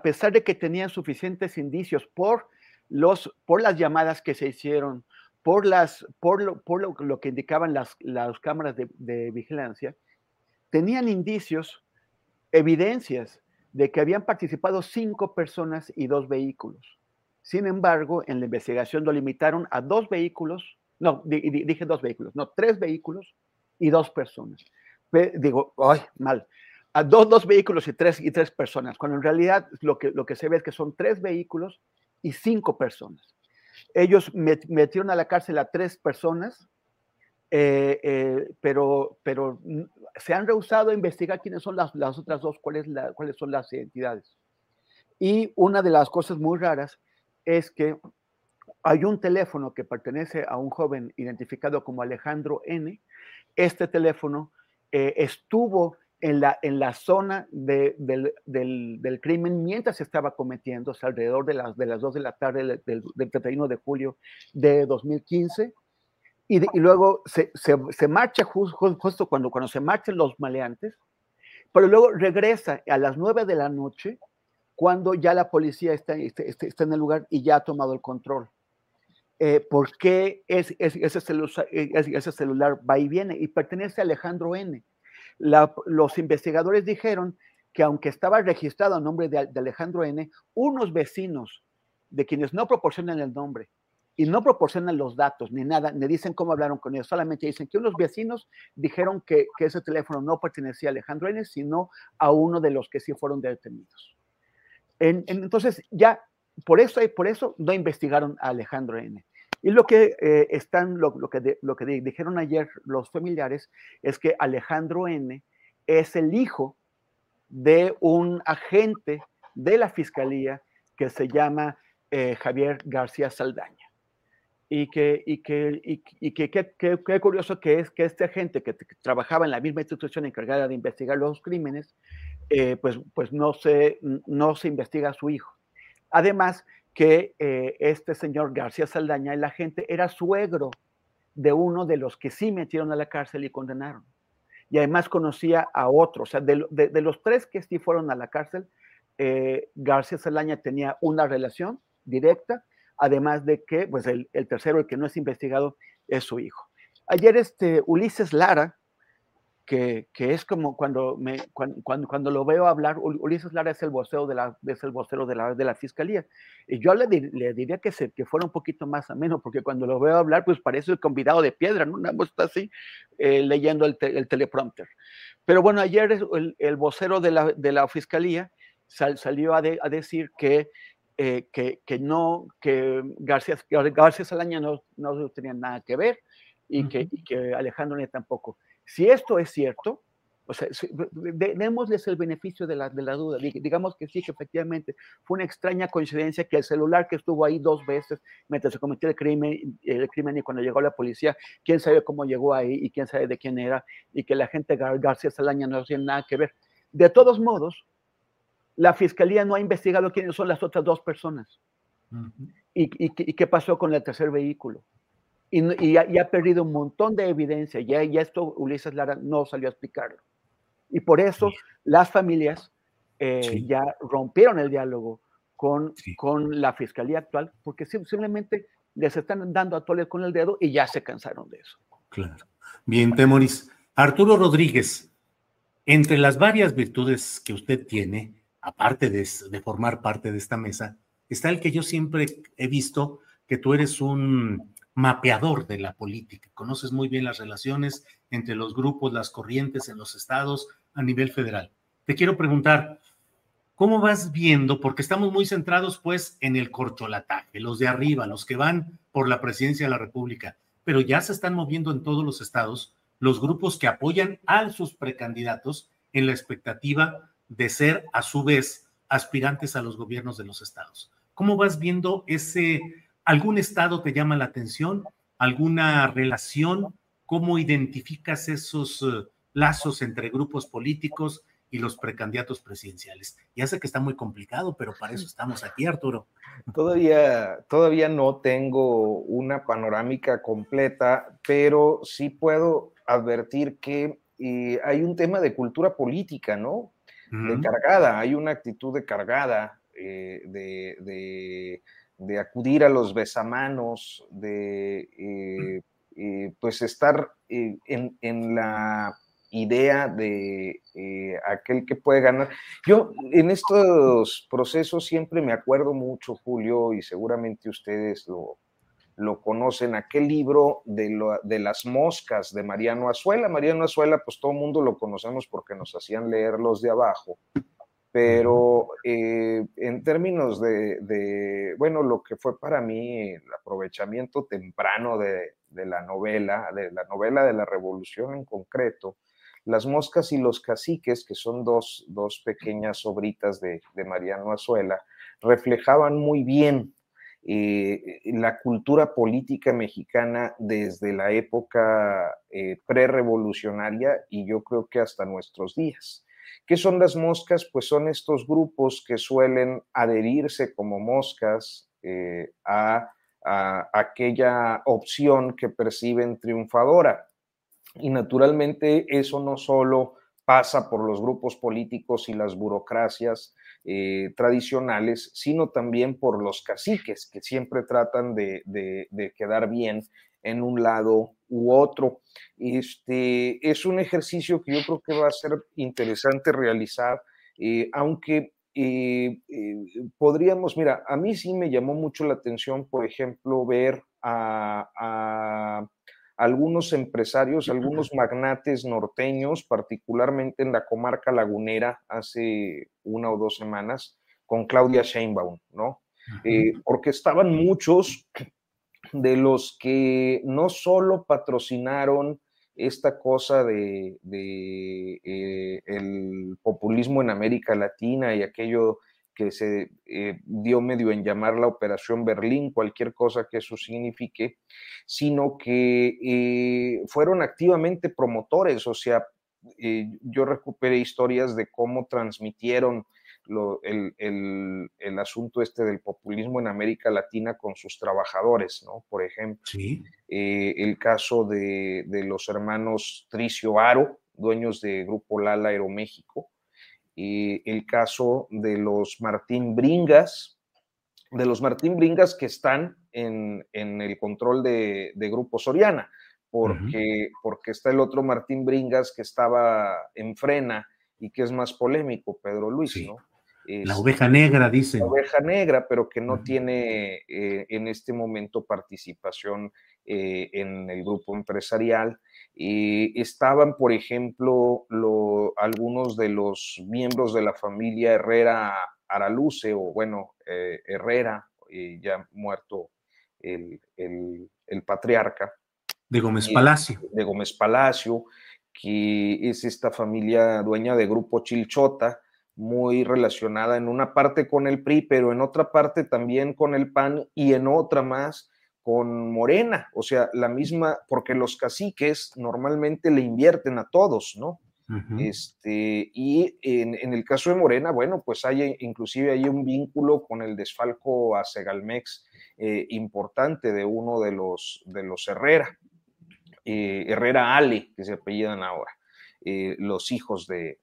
E: pesar de que tenían suficientes indicios por, los, por las llamadas que se hicieron, por, las, por, lo, por lo, que indicaban las, las cámaras de, de vigilancia, tenían indicios, evidencias de que habían participado cinco personas y dos vehículos. Sin embargo, en la investigación lo limitaron a dos vehículos, no, di- di- dije dos vehículos, no, tres vehículos y dos personas. Digo, ay, mal a dos, dos vehículos y tres, y tres personas, cuando en realidad lo que, lo que se ve es que son tres vehículos y cinco personas. Ellos met- metieron a la cárcel a tres personas, eh, eh, pero, pero se han rehusado a investigar quiénes son las, las otras dos, cuáles, la- cuáles son las identidades. Y una de las cosas muy raras es que hay un teléfono que pertenece a un joven identificado como Alejandro N. Este teléfono eh, estuvo en la, en la zona de- del, del- del crimen mientras se estaba cometiendo, o sea, alrededor de las, de las 2 de la tarde del, del- del 31 de julio de 2015. Y, de- y luego se, se- se marcha jus- ju- justo cuando, cuando se marchan los maleantes, pero luego regresa a las 9 de la noche cuando ya la policía está, está, está- está en el lugar y ya ha tomado el control. Eh, ¿Por qué es, es- ese, celular, va y viene? Y pertenece a Alejandro N los investigadores dijeron que aunque estaba registrado a nombre de, Alejandro N., unos vecinos de quienes no proporcionan el nombre y no proporcionan los datos ni nada, ni dicen cómo hablaron con ellos, solamente dicen que unos vecinos dijeron que, ese teléfono no pertenecía a Alejandro N., sino a uno de los que sí fueron detenidos. En- en- entonces, ya, por eso, por eso no investigaron a Alejandro N. Y lo que eh, están, lo, que, lo que di- dijeron ayer los familiares es que Alejandro N es el hijo de un agente de la fiscalía que se llama eh, Javier García Saldaña. y que, y que, y, curioso que es que este agente que, trabajaba en la misma institución encargada de investigar los crímenes, eh, pues, pues no, se, no se investiga a su hijo. Además que eh, este señor García Saldaña, el agente, era suegro de uno de los que sí metieron a la cárcel y condenaron. Y además conocía a otro, o sea, de, los tres que sí fueron a la cárcel, eh, García Saldaña tenía una relación directa además de que pues el, tercero, el que no es investigado, es su hijo. Ayer este Ulises Lara, que, es como cuando, me, cuando, cuando, lo veo hablar, Ulises Lara es el vocero de la, es el vocero de la, de la fiscalía. Y yo le, le diría que, se, que fuera un poquito más ameno, porque cuando lo veo hablar, pues parece el convidado de piedra, ¿no? Nada está así eh, leyendo el, el, teleprompter. Pero bueno, ayer el, el vocero de la, de la fiscalía salió a, a decir que eh, que, que, no, que García, García Salaña no, no tenía nada que ver y, que, y que Alejandro ni tampoco. Si esto es cierto, o sea, démosles el beneficio de la, de la duda. Digamos que sí, que efectivamente fue una extraña coincidencia que el celular que estuvo ahí dos veces mientras se cometió el crimen, el crimen y cuando llegó la policía, quién sabe cómo llegó ahí y quién sabe de quién era y que la gente García Salaña no tiene nada que ver. De todos modos, la fiscalía no ha investigado quiénes son las otras dos personas. y, qué pasó con el tercer vehículo? Y, ha, perdido un montón de evidencia. Ya, ya esto Ulises Lara no salió a explicarlo. Y por eso las familias eh, ya rompieron el diálogo con, con la fiscalía actual, porque simplemente les están dando a tole con el dedo y ya se cansaron de eso.
B: Claro. Bien, Temoris. Arturo Rodríguez, entre las varias virtudes que usted tiene, aparte de, formar parte de esta mesa, está el que yo siempre he visto que tú eres un mapeador de la política, conoces muy bien las relaciones entre los grupos, las corrientes en los estados a nivel federal. Te quiero preguntar, ¿cómo vas viendo? Porque estamos muy centrados pues en el corcholataje, los de arriba, los que van por la presidencia de la República, pero ya se están moviendo en todos los estados los grupos que apoyan a sus precandidatos en la expectativa de ser a su vez aspirantes a los gobiernos de los estados. ¿Cómo vas viendo ese, algún estado te llama la atención, alguna relación? ¿Cómo identificas esos eh, lazos entre grupos políticos y los precandidatos presidenciales? Ya sé que está muy complicado, pero para eso estamos aquí, Arturo.
C: Todavía, todavía no tengo una panorámica completa, pero sí puedo advertir que eh, hay un tema de cultura política, ¿no? de cargada, hay una actitud de cargada, eh, de, de, acudir a los besamanos, de eh, eh, pues estar en, en, la idea de aquel que puede ganar. Yo en estos procesos siempre me acuerdo mucho, Julio, y seguramente ustedes lo, lo conocen, aquel libro de, de, las moscas de Mariano Azuela. Mariano Azuela, pues todo el mundo lo conocemos porque nos hacían leer los de abajo, pero eh, en términos de, bueno, lo que fue para mí el aprovechamiento temprano de, la novela, de la novela de la revolución en concreto, las moscas y los caciques, que son dos, dos pequeñas obritas de, de Mariano Azuela, reflejaban muy bien eh, la cultura política mexicana desde la época eh, prerevolucionaria y yo creo que hasta nuestros días. ¿Qué son las moscas? Pues son estos grupos que suelen adherirse como moscas eh, a, aquella opción que perciben triunfadora. Y naturalmente eso no solo pasa por los grupos políticos y las burocracias, eh, tradicionales, sino también por los caciques que siempre tratan de, quedar bien en un lado u otro. Este, es un ejercicio que yo creo que va a ser interesante realizar, eh, aunque eh, podríamos, mira, a mí sí me llamó mucho la atención, por ejemplo, ver a algunos empresarios, algunos magnates norteños, particularmente en la comarca lagunera, hace una o dos semanas, con Claudia Sheinbaum, ¿no? Eh, porque estaban muchos de los que no solo patrocinaron esta cosa de, eh, el populismo en América Latina y aquello que se eh, dio medio en llamar la Operación Berlín, cualquier cosa que eso signifique, sino que eh, fueron activamente promotores, o sea, yo recuperé historias de cómo transmitieron el, asunto este del populismo en América Latina con sus trabajadores, ¿no? Por ejemplo, el caso de, de, los hermanos Tricio Aro, dueños de Grupo Lala Aeroméxico, el caso de los Martín Bringas, de los Martín Bringas que están en, el control de, Grupo Soriana, porque, porque está el otro Martín Bringas que estaba en frena y que es más polémico, Pedro Luis, ¿no?
B: La oveja negra, dice.
C: La oveja negra, pero que no tiene eh, en este momento participación eh, en el grupo empresarial. estaban, por ejemplo, algunos de los miembros de la familia Herrera Araluce, o bueno, eh, Herrera, ya muerto el, patriarca.
B: De Gómez Palacio.
C: de Gómez Palacio, que es esta familia dueña de Grupo Chilchota, muy relacionada en una parte con el PRI, pero en otra parte también con el PAN y en otra más con Morena, o sea, la misma, porque los caciques normalmente le invierten a todos, ¿no? este, y en, el caso de Morena, bueno, pues hay inclusive hay un vínculo con el desfalco a Segalmex eh, importante de uno de los, de los Herrera, eh, Herrera Ale, que se apellidan ahora. Eh, los hijos de,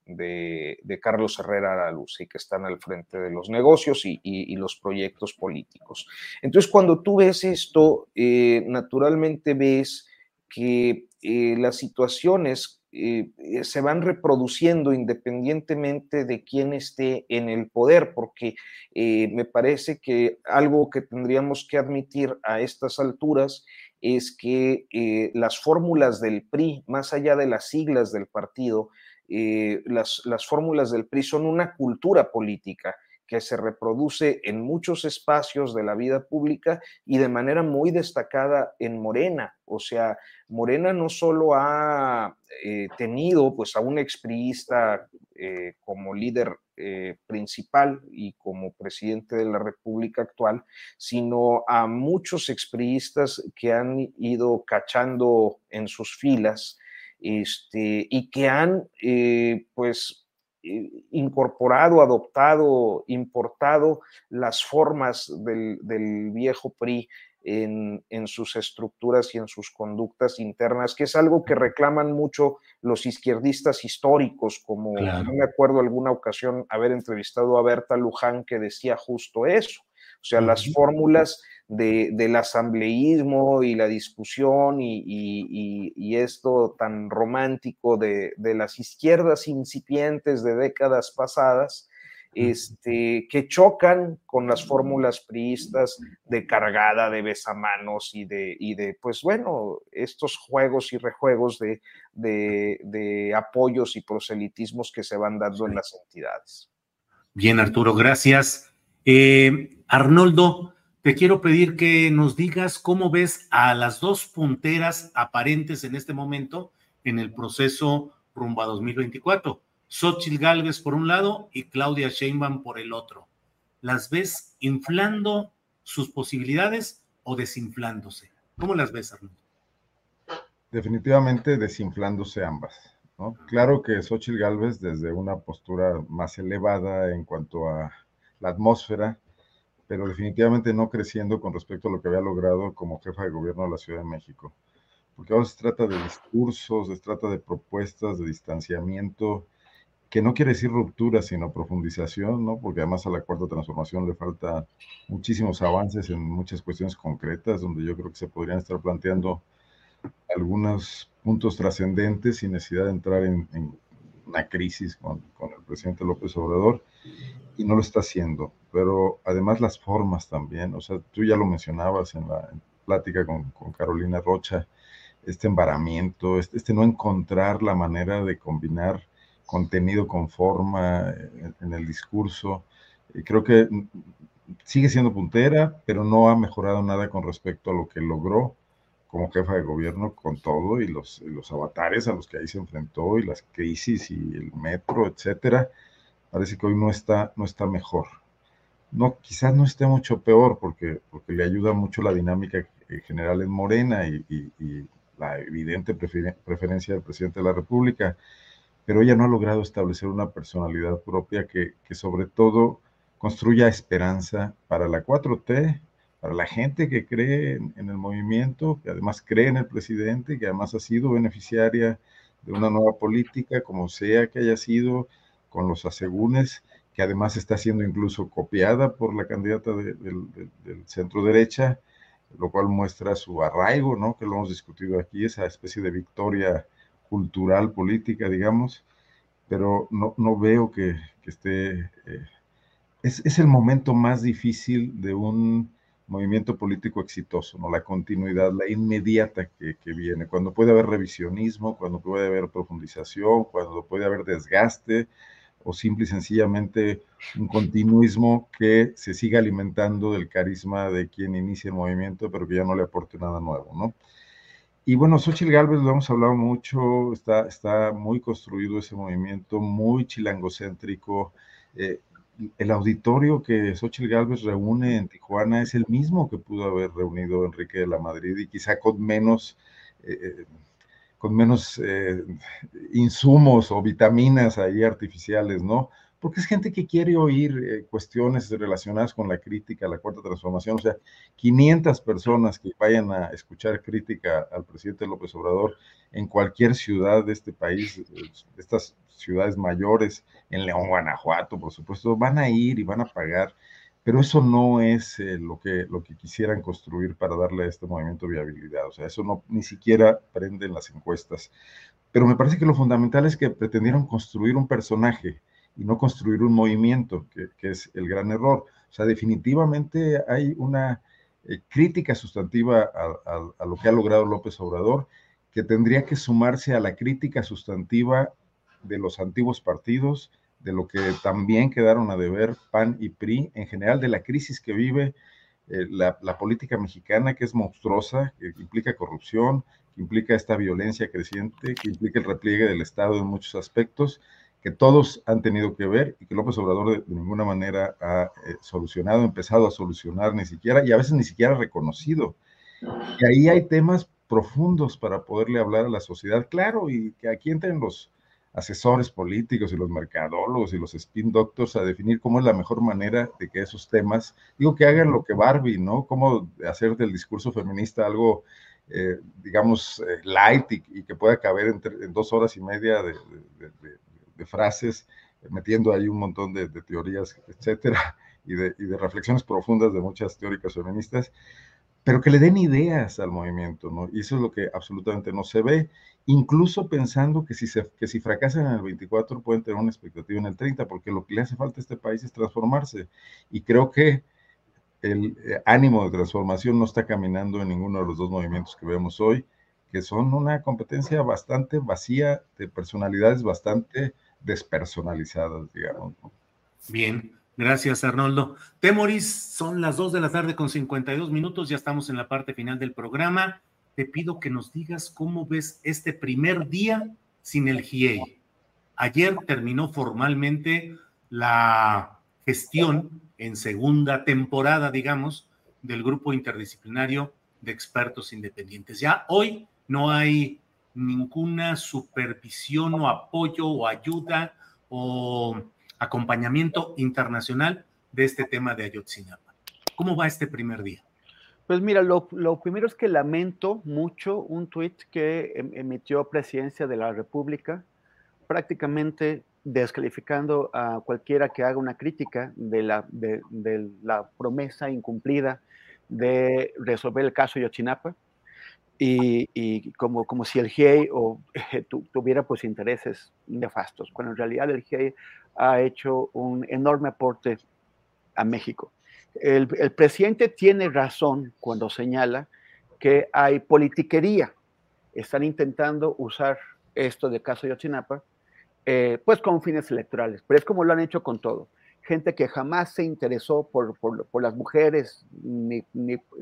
C: Carlos Herrera Luz y que están al frente de los negocios y, los proyectos políticos. Entonces, cuando tú ves esto, eh, naturalmente ves que eh, las situaciones se van reproduciendo independientemente de quién esté en el poder, porque me parece que algo que tendríamos que admitir a estas alturas es que eh, las fórmulas del PRI, más allá de las siglas del partido, eh, las, las fórmulas del PRI son una cultura política que se reproduce en muchos espacios de la vida pública y de manera muy destacada en Morena. O sea, Morena no solo ha eh, tenido pues, a un expriista eh, como líder eh, principal y como presidente de la República actual, sino a muchos expriistas que han ido cachando en sus filas este, y que han pues incorporado, adoptado, importado las formas del, viejo PRI en, sus estructuras y en sus conductas internas, que es algo que reclaman mucho los izquierdistas históricos, como no me acuerdo alguna ocasión haber entrevistado a Berta Luján que decía justo eso. O sea, las fórmulas del asambleísmo y la discusión y, esto tan romántico de, las izquierdas incipientes de décadas pasadas, este, que chocan con las fórmulas priistas de cargada, de besamanos y de, y de pues bueno, estos juegos y rejuegos de, de, apoyos y proselitismos que se van dando en las entidades.
B: Bien, Arturo, gracias. Eh, Arnoldo, te quiero pedir que nos digas cómo ves a las dos punteras aparentes en este momento en el proceso rumbo a 2024. Xochitl Galvez por un lado y Claudia Sheinbaum por el otro. ¿Las ves inflando sus posibilidades o desinflándose? ¿Cómo las ves, Arnoldo?
D: Definitivamente desinflándose ambas. Claro que Xochitl Galvez desde una postura más elevada en cuanto a la atmósfera, pero definitivamente no creciendo con respecto a lo que había logrado como jefa de gobierno de la Ciudad de México. Porque ahora se trata de discursos, se trata de propuestas, de distanciamiento, que no quiere decir ruptura, sino profundización, ¿no? Porque además a la cuarta transformación le falta muchísimos avances en muchas cuestiones concretas, donde yo creo que se podrían estar planteando algunos puntos trascendentes sin necesidad de entrar en, una crisis con, con el presidente López Obrador y no lo está haciendo. Pero además las formas también, o sea, tú ya lo mencionabas en la plática con, Carolina Rocha, este embaramiento, este, no encontrar la manera de combinar contenido con forma en, en el discurso. Y creo que sigue siendo puntera, pero no ha mejorado nada con respecto a lo que logró como jefa de gobierno con todo y los, los avatares a los que ahí se enfrentó y las crisis y el metro, etcétera parece que hoy no está, no está mejor. No, quizás no esté mucho peor porque, porque le ayuda mucho la dinámica general en Morena y, la evidente preferencia del presidente de la República, pero ella no ha logrado establecer una personalidad propia que, que sobre todo construya esperanza para la 4T, para la gente que cree en, el movimiento, que además cree en el presidente, que además ha sido beneficiaria de una nueva política, como sea que haya sido, con los asegúnes, que además está siendo incluso copiada por la candidata del centro derecha, lo cual muestra su arraigo, ¿no? Que lo hemos discutido aquí, esa especie de victoria cultural, política, digamos, pero no, no veo que, esté... Eh, es, es, el momento más difícil de un movimiento político exitoso, ¿no? La continuidad, la inmediata que, viene, cuando puede haber revisionismo, cuando puede haber profundización, cuando puede haber desgaste, o simple y sencillamente un continuismo que se siga alimentando del carisma de quien inicia el movimiento, pero que ya no le aporte nada nuevo, ¿no? Y bueno, Xochitl Galvez lo hemos hablado mucho, está, muy construido ese movimiento, muy chilangocéntrico. Eh, el auditorio que Xochitl Galvez reúne en Tijuana es el mismo que pudo haber reunido Enrique de la Madrid y quizá con menos, eh, eh, con menos eh, insumos o vitaminas ahí artificiales, ¿no? Porque es gente que quiere oír cuestiones relacionadas con la crítica, la cuarta transformación, o sea, 500 personas que vayan a escuchar crítica al presidente López Obrador en cualquier ciudad de este país, estas ciudades mayores, en León, Guanajuato, por supuesto, van a ir y van a pagar, pero eso no es eh, lo, que, lo que quisieran construir para darle a este movimiento viabilidad, o sea, eso no ni siquiera prende en las encuestas. Pero me parece que lo fundamental es que pretendieron construir un personaje y no construir un movimiento, que, es el gran error. O sea, definitivamente hay una eh, crítica sustantiva a lo que ha logrado López Obrador, que tendría que sumarse a la crítica sustantiva de los antiguos partidos, de lo que también quedaron a deber PAN y PRI, en general de la crisis que vive eh, la, política mexicana, que es monstruosa, que implica corrupción, que implica esta violencia creciente, que implica el repliegue del Estado en muchos aspectos, que todos han tenido que ver y que López Obrador de, ninguna manera ha eh, solucionado, empezado a solucionar ni siquiera, y a veces ni siquiera reconocido. Y ahí hay temas profundos para poderle hablar a la sociedad, claro, y que aquí entren los, asesores políticos y los mercadólogos y los spin doctors a definir cómo es la mejor manera de que esos temas, digo que hagan lo que Barbie, ¿no? Cómo hacer del discurso feminista algo, eh, digamos, eh, light y, que pueda caber en dos horas y media de, frases, metiendo ahí un montón de, teorías, etcétera, [laughs] y de, y de reflexiones profundas de muchas teóricas feministas pero que le den ideas al movimiento, ¿no? Y eso es lo que absolutamente no se ve, incluso pensando que si, que si fracasan en el 24 pueden tener una expectativa en el 30, porque lo que le hace falta a este país es transformarse. Y creo que el eh, ánimo de transformación no está caminando en ninguno de los dos movimientos que vemos hoy, que son una competencia bastante vacía de personalidades bastante despersonalizadas, digamos.
B: Bien, Gracias, Arnoldo. Temoris, son las 2 de la tarde con 52 minutos, ya estamos en la parte final del programa. Te pido que nos digas cómo ves este primer día sin el GIE. Ayer terminó formalmente la gestión en segunda temporada, digamos, del grupo interdisciplinario de expertos independientes. Ya hoy no hay ninguna supervisión o apoyo o ayuda o acompañamiento internacional de este tema de Ayotzinapa. ¿Cómo va este primer día?
E: Pues mira, lo, primero es que lamento mucho un tuit que em, emitió Presidencia de la República, prácticamente descalificando a cualquiera que haga una crítica de la, de, la promesa incumplida de resolver el caso Ayotzinapa y, y, como, como si el GIEI o, [laughs] tuviera pues intereses nefastos, cuando en realidad el GIEI ha hecho un enorme aporte a México. El, presidente tiene razón cuando señala que hay politiquería. Están intentando usar esto de caso de Ochinapa, eh, pues con fines electorales, pero es como lo han hecho con todo. Gente que jamás se interesó por, las mujeres ni,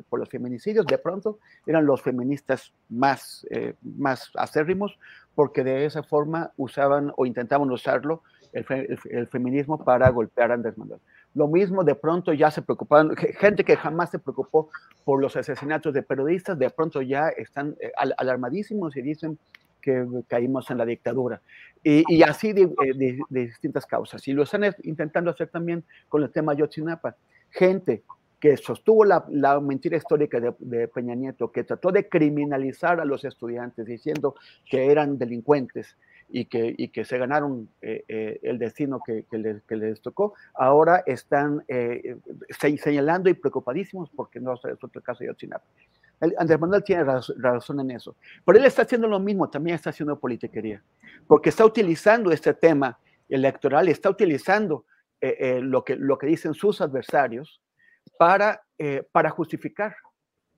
E: por los feminicidios, de pronto eran los feministas más, eh, más acérrimos, porque de esa forma usaban o intentaban usarlo el, feminismo para golpear a Andrés Manuel. Lo mismo de pronto ya se preocuparon, gente que jamás se preocupó por los asesinatos de periodistas, de pronto ya están eh, alarmadísimos y dicen que caímos en la dictadura. Y, así eh, de, distintas causas. Y lo están intentando hacer también con el tema Yotzinapa. Gente que sostuvo la, mentira histórica de, Peña Nieto, que trató de criminalizar a los estudiantes diciendo que eran delincuentes y que, y que se ganaron eh, eh, el destino que, les, tocó, ahora están señalando y preocupadísimos porque no es otro caso de Yotzinapa. Andrés Manuel tiene razón en eso. Pero él está haciendo lo mismo, también está haciendo politiquería, porque está utilizando este tema electoral, está utilizando eh, eh, lo, que, lo que dicen sus adversarios para, eh, para justificar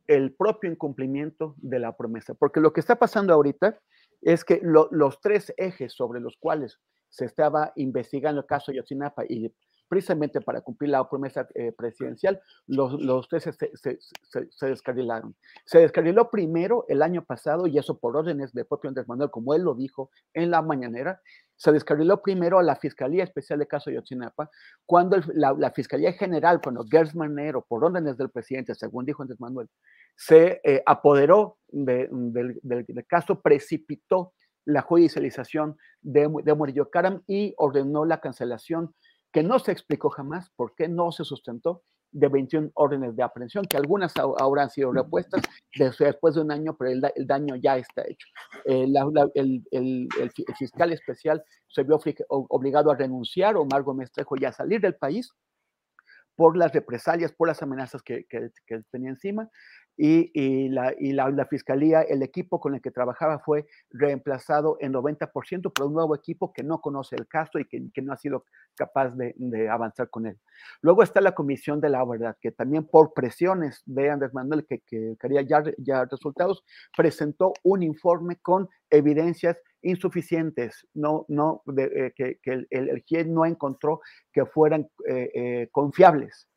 E: el propio incumplimiento de la promesa. Porque lo que está pasando ahorita es que los tres ejes sobre los cuales se estaba investigando el caso Yotzinapa y precisamente para cumplir la promesa eh, presidencial, los, los tres se, se, descarrilaron. Se descarriló primero el año pasado, y eso por órdenes de propio Andrés Manuel, como él lo dijo en la mañanera, se descarriló primero a la Fiscalía Especial de Caso Yotzinapa, cuando la, Fiscalía General, cuando Gers Manero, por órdenes del presidente, según dijo Andrés Manuel, se eh, apoderó del, caso, precipitó la judicialización de, de Murillo Karam y ordenó la cancelación que no se explicó jamás por qué no se sustentó de 21 órdenes de aprehensión, que algunas ahora han sido repuestas después de un año, pero el, daño ya está hecho. Eh, el, fiscal especial se vio obligado a renunciar, o Margo Mestrejo, y a salir del país por las represalias, por las amenazas que, que tenía encima y, la, fiscalía, el equipo con el que trabajaba fue reemplazado en 90% por un nuevo equipo que no conoce el caso y que, no ha sido capaz de, avanzar con él. Luego está la Comisión de la Verdad, que también por presiones de Andrés Manuel, que, quería ya, ya resultados, presentó un informe con evidencias insuficientes, no, no, eh, que, el, el, no encontró que fueran eh, eh, confiables.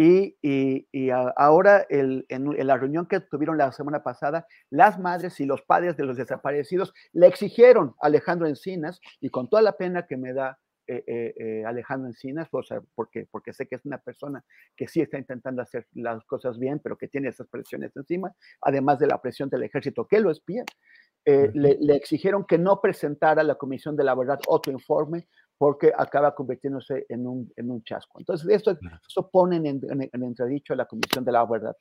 E: Y, ahora en, la reunión que tuvieron la semana pasada, las madres y los padres de los desaparecidos le exigieron a Alejandro Encinas, y con toda la pena que me da eh, eh, eh, Alejandro Encinas, porque, porque sé que es una persona que sí está intentando hacer las cosas bien, pero que tiene esas presiones encima, además de la presión del ejército que lo espía, le, le, exigieron que no presentara a la Comisión de la Verdad otro informe porque acaba convirtiéndose en un, en un chasco. Entonces, esto, esto pone en, en, entredicho a la Comisión de la Verdad.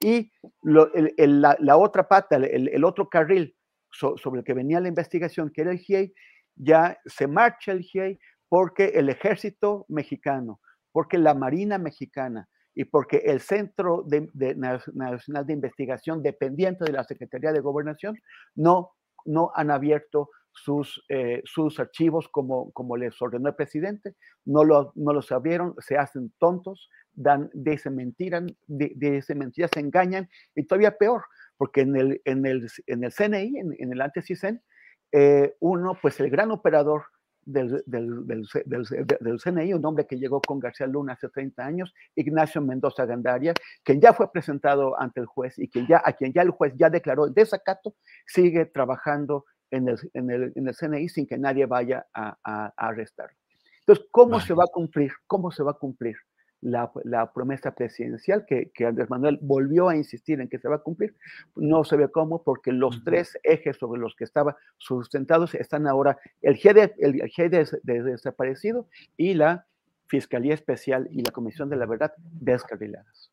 E: Y la, otra pata, el, otro carril sobre el que venía la investigación, que era el GIEI, ya se marcha el GIEI porque el ejército mexicano, porque la Marina mexicana y porque el Centro de, Nacional de Investigación, dependiente de la Secretaría de Gobernación, no, no han abierto sus, eh, sus archivos como, como les ordenó el presidente, no lo, no lo sabieron, se hacen tontos, dan, dicen mentiras, dicen mentiras, se engañan, y todavía peor, porque en el, en el, en el CNI, en, el antes CISEN, eh, uno, pues el gran operador del, del, CNI, un hombre que llegó con García Luna hace 30 años, Ignacio Mendoza Gandaria, quien ya fue presentado ante el juez y quien ya, a quien ya el juez ya declaró desacato, sigue trabajando en el, en el, en el CNI sin que nadie vaya a, a, arrestarlo. Entonces, ¿cómo se va a cumplir? ¿Cómo se va a cumplir la, la promesa presidencial que, que, Andrés Manuel volvió a insistir en que se va a cumplir? No se ve cómo porque los tres ejes sobre los que estaba sustentados están ahora el GD, el, de, desaparecido y la Fiscalía Especial y la Comisión de la Verdad descarriladas.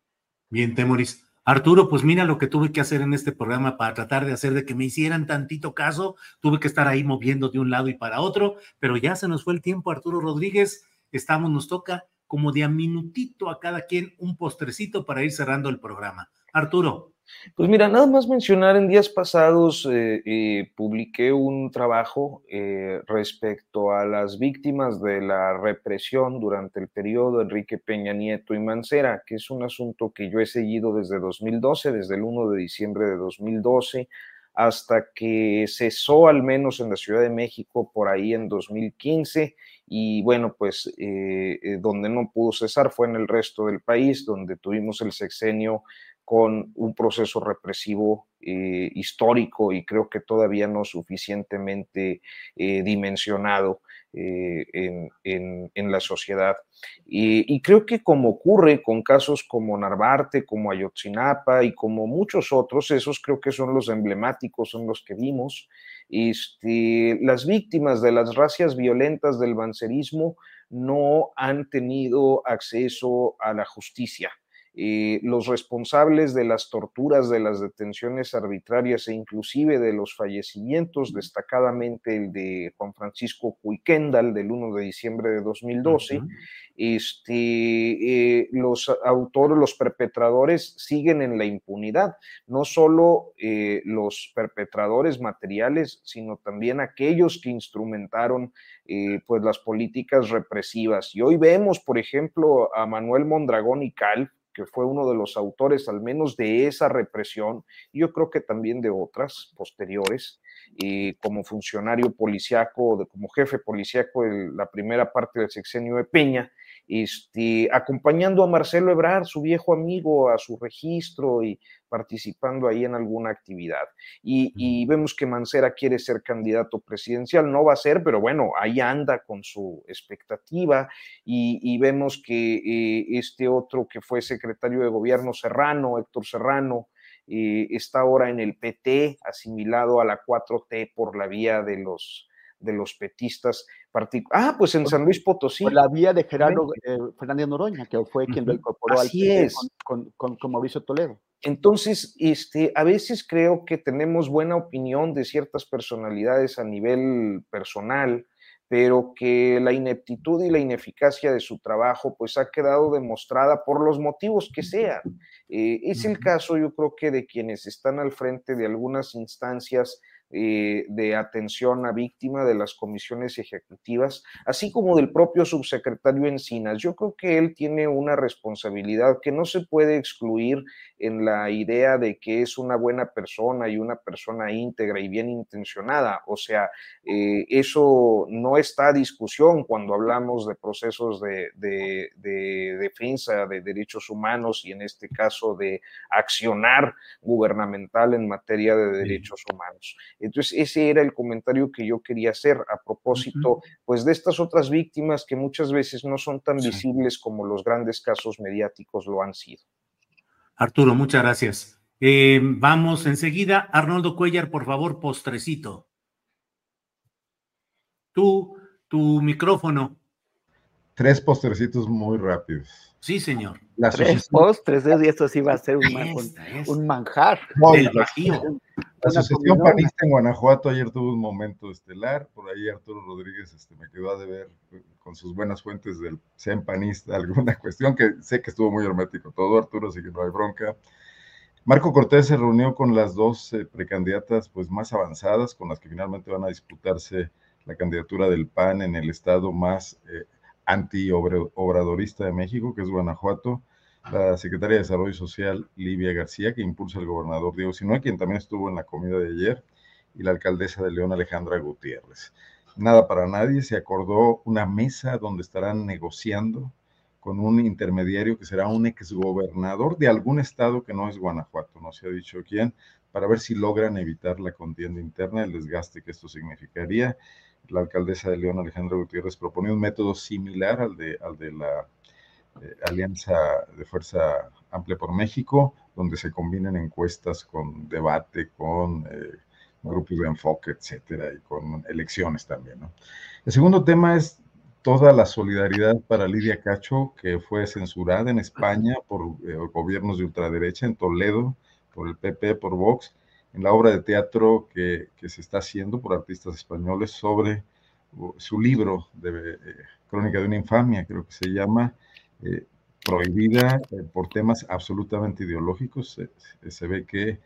B: Bien, Temoris. Arturo, pues mira lo que tuve que hacer en este programa para tratar de hacer de que me hicieran tantito caso. Tuve que estar ahí moviendo de un lado y para otro, pero ya se nos fue el tiempo, Arturo Rodríguez. Estamos, nos toca como de a minutito a cada quien un postrecito para ir cerrando el programa. Arturo.
C: Pues mira, nada más mencionar, en días pasados eh, eh, publiqué un trabajo eh, respecto a las víctimas de la represión durante el periodo Enrique Peña Nieto y Mancera, que es un asunto que yo he seguido desde 2012, desde el 1 de diciembre de 2012 hasta que cesó al menos en la Ciudad de México por ahí en 2015 y bueno, pues donde no pudo cesar fue en el resto del país, donde tuvimos el sexenio con un proceso represivo eh, histórico y creo que todavía no suficientemente eh, dimensionado. eh, en, la sociedad. Y, creo que como ocurre con casos como Narvarte, como Ayotzinapa y como muchos otros, esos creo que son los emblemáticos, son los que vimos, este, las víctimas de las racias violentas del bancerismo no han tenido acceso a la justicia. Eh, los responsables de las torturas, de las detenciones arbitrarias e inclusive de los fallecimientos, destacadamente el de Juan Francisco Cuiquendal del 1 de diciembre de 2012, este, eh, los autores, los perpetradores siguen en la impunidad, no solo eh, los perpetradores materiales, sino también aquellos que instrumentaron pues las políticas represivas. Y hoy vemos, por ejemplo, a Manuel Mondragón y Cal, que fue uno de los autores al menos de esa represión, y yo creo que también de otras posteriores, y como funcionario policiaco, como jefe policiaco en la primera parte del sexenio de Peña, este, acompañando a Marcelo Ebrard, su viejo amigo, a su registro y participando ahí en alguna actividad. Y, vemos que Mancera quiere ser candidato presidencial, no va a ser, pero bueno, ahí anda con su expectativa y, vemos que eh, este otro que fue secretario de gobierno Serrano, Héctor Serrano, eh, está ahora en el PT, asimilado a la 4T por la vía de los de los petistas. Ah, pues en San Luis Potosí. Por
E: la vía de Gerardo eh, Fernández Noroña, que fue quien lo incorporó
C: al es.
E: Con, con, Mauricio Toledo.
C: Entonces, este, a veces creo que tenemos buena opinión de ciertas personalidades a nivel personal, pero que la ineptitud y la ineficacia de su trabajo pues ha quedado demostrada por los motivos que sean. Eh, es el caso, yo creo que de quienes están al frente de algunas instancias eh, de atención a víctima de las comisiones ejecutivas, así como del propio subsecretario Encinas. Yo creo que él tiene una responsabilidad que no se puede excluir en la idea de que es una buena persona y una persona íntegra y bien intencionada. O sea, eh, eso no está a discusión cuando hablamos de procesos de, de, de defensa de derechos humanos y en este caso de accionar gubernamental en materia de derechos humanos. Entonces, ese era el comentario que yo quería hacer a propósito, pues, de estas otras víctimas que muchas veces no son tan visibles como los grandes casos mediáticos lo han sido.
B: Arturo, muchas gracias. Eh, vamos enseguida. Arnoldo Cuellar, por favor, postrecito. Tú, tu micrófono.
D: Tres postrecitos muy rápidos.
B: Sí, señor.
E: Tres postres, ¿eh? y esto sí va a ser un, un, manjar.
D: La Asociación Panista en Guanajuato ayer tuvo un momento estelar, por ahí Arturo Rodríguez este, me quedó a deber con sus buenas fuentes del CEN Panista [laughs] alguna cuestión que sé que estuvo muy hermético todo, Arturo, así que no hay bronca. Marco Cortés se reunió con las dos eh, precandidatas pues, más avanzadas, con las que finalmente van a disputarse la candidatura del PAN en el estado más eh, anti-obradorista de México, que es Guanajuato la secretaria de Desarrollo Social, Livia García, que impulsa el gobernador Diego Sinue, quien también estuvo en la comida de ayer, y la alcaldesa de León, Alejandra Gutiérrez. Nada para nadie, se acordó una mesa donde estarán negociando con un intermediario que será un exgobernador de algún estado que no es Guanajuato, no se ha dicho quién, para ver si logran evitar la contienda interna, el desgaste que esto significaría. La alcaldesa de León, Alejandra Gutiérrez, propone un método similar al de, al de la eh, Alianza de Fuerza Amplia por México, donde se combinan encuestas con debate, con eh, grupos de enfoque, etcétera, y con elecciones también. El segundo tema es toda la solidaridad para Lidia Cacho, que fue censurada en España por eh, gobiernos de ultraderecha, en Toledo, por el PP, por Vox, en la obra de teatro que, que se está haciendo por artistas españoles sobre su libro de Crónica de una infamia, creo que se llama, eh, prohibida eh, por temas absolutamente ideológicos. se ve que,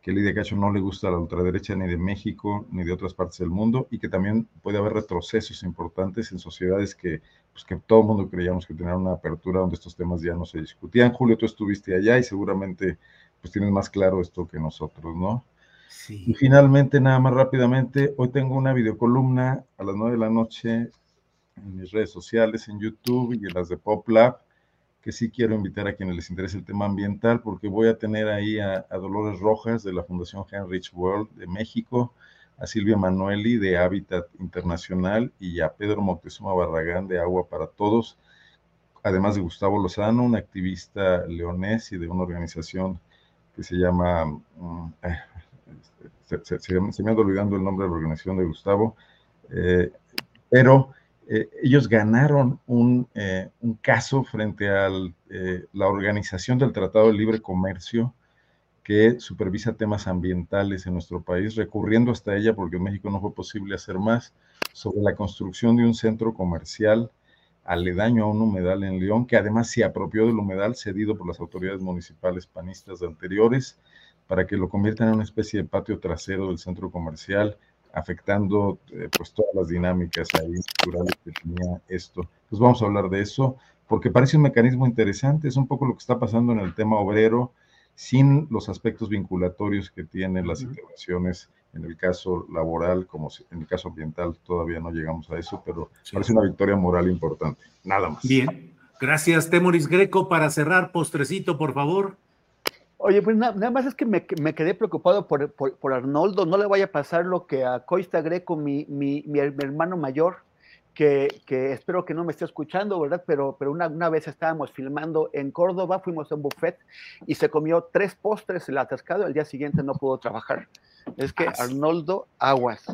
D: que Lidia Cacho no le gusta la ultraderecha ni de México ni de otras partes del mundo y que también puede haber retrocesos importantes en sociedades que, pues, que todo el mundo creíamos que tenían una apertura donde estos temas ya no se discutían. Julio, tú estuviste allá y seguramente pues tienes más claro esto que nosotros, ¿no? Sí. Y finalmente, nada más rápidamente, hoy tengo una videocolumna a las nueve de la noche en mis redes sociales, en YouTube y en las de PopLab, que sí quiero invitar a quienes les interese el tema ambiental, porque voy a tener ahí a, Dolores Rojas de la Fundación Heinrich World de México, a Silvia Manueli de Hábitat Internacional y a Pedro Moctezuma Barragán de Agua para Todos, además de Gustavo Lozano, un activista leonés y de una organización que se llama, mm, eh, se, me anda olvidando el nombre de la organización de Gustavo, eh, pero eh, ellos ganaron un, un, caso frente a la Organización del Tratado de Libre Comercio que supervisa temas ambientales en nuestro país, recurriendo hasta ella porque en México no fue posible hacer más, sobre la construcción de un centro comercial aledaño a un humedal en León, que además se apropió del humedal cedido por las autoridades municipales panistas anteriores, para que lo conviertan en una especie de patio trasero del centro comercial, afectando eh, pues todas las dinámicas ahí culturales que tenía esto. Pues vamos a hablar de eso, porque parece un mecanismo interesante, es un poco lo que está pasando en el tema obrero, sin los aspectos vinculatorios que tienen las intervenciones en el caso laboral, como en el caso ambiental, todavía no llegamos a eso, pero parece una victoria moral importante. Nada más.
B: Bien, gracias, Temoris Greco. Para cerrar, postrecito, por favor.
E: Oye, pues nada más es que me, quedé preocupado por, por, Arnoldo. No le vaya a pasar lo que a Coista Greco, mi, mi, mi hermano mayor, que, espero que no me esté escuchando, ¿verdad? Pero, pero una, una, vez estábamos filmando en Córdoba, fuimos a un buffet y se comió tres postres el atascado, al día siguiente no pudo trabajar. Es que Arnoldo Aguas.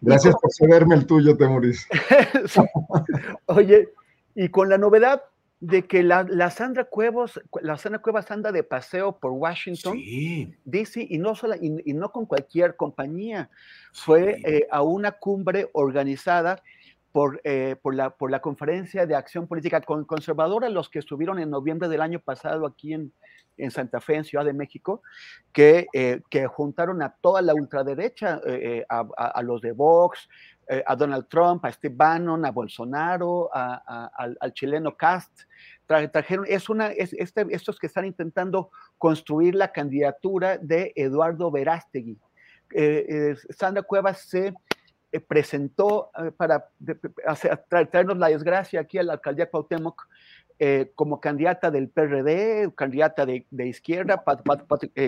D: Gracias por cederme el tuyo, Temuris. [laughs]
E: Oye, y con la novedad de que la, Sandra Cuevas, la Sandra Cuevas anda de paseo por Washington, DC, y no, sola, y, no con cualquier compañía, fue eh, a una cumbre organizada por, eh, por, la, por la Conferencia de Acción Política Conservadora, los que estuvieron en noviembre del año pasado aquí en, en Santa Fe, en Ciudad de México, que, eh, que juntaron a toda la ultraderecha, eh, a, los de Vox, a Donald Trump, a Steve Bannon, a Bolsonaro, al, chileno Cast. trajeron, es una, es, este, estos que están intentando construir la candidatura de Eduardo Verástegui. Sandra Cuevas se eh, presentó eh, para traernos la desgracia aquí a la alcaldía Cuauhtémoc eh, como candidata del PRD, candidata de, izquierda,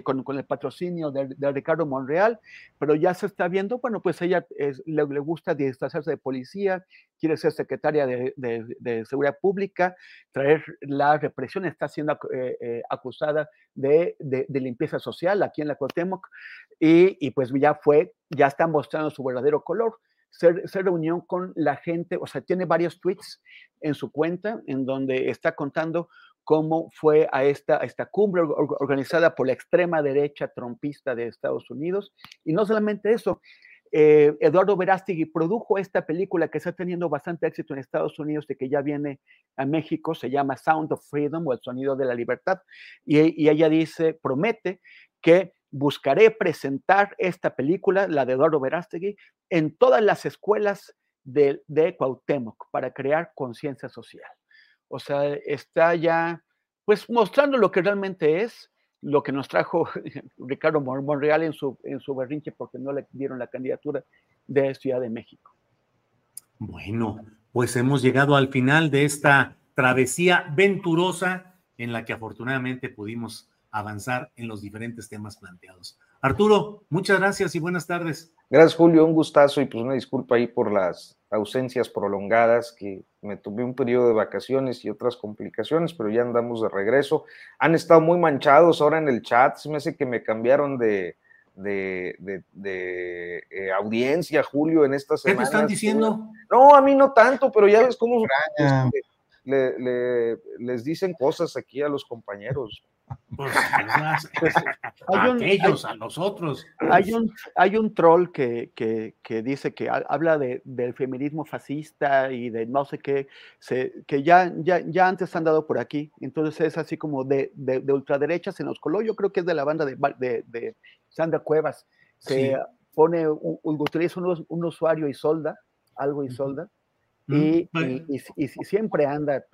E: con, el patrocinio de, Ricardo Monreal, pero ya se está viendo, bueno, pues ella le, gusta disfrazarse de policía, quiere ser secretaria de, Seguridad Pública, traer la represión, está siendo acusada de, limpieza social aquí en la Cuauhtémoc, y, y pues ya fue, ya está mostrando su verdadero color se, reunió con la gente, o sea, tiene varios tweets en su cuenta en donde está contando cómo fue a esta, esta cumbre organizada por la extrema derecha trompista de Estados Unidos. Y no solamente eso, eh, Eduardo Verástegui produjo esta película que está teniendo bastante éxito en Estados Unidos, de que ya viene a México, se llama Sound of Freedom o El Sonido de la Libertad, y, y ella dice, promete que buscaré presentar esta película, la de Eduardo Verástegui, en todas las escuelas de, de Cuauhtémoc para crear conciencia social. O sea, está ya, pues, mostrando lo que realmente es, lo que nos trajo [laughs] Ricardo Monreal en su, en su berrinche porque no le dieron la candidatura de Ciudad de México.
B: Bueno, pues hemos llegado al final de esta travesía venturosa en la que afortunadamente pudimos avanzar en los diferentes temas planteados. Arturo, muchas gracias y buenas tardes.
C: Gracias, Julio. Un gustazo y pues una disculpa ahí por las ausencias prolongadas, que me tuve un periodo de vacaciones y otras complicaciones, pero ya andamos de regreso. Han estado muy manchados ahora en el chat, se me hace que me cambiaron de, de, eh, audiencia, Julio, en estas
B: semanas. ¿Qué te están diciendo?
C: No, a mí no tanto, pero ya ves cómo le, les dicen cosas aquí a los compañeros.
B: Pues, [laughs] pues a ellos, a nosotros.
E: Hay un, hay un troll que, que, dice que habla de, del feminismo fascista y de no sé qué, se, que ya, ya, ya antes han dado por aquí. Entonces es así como de, de, ultraderecha, se nos coló. Yo creo que es de la banda de, de Sandra Cuevas. Se pone, utiliza un, un, usuario y solda, algo y y, y, siempre anda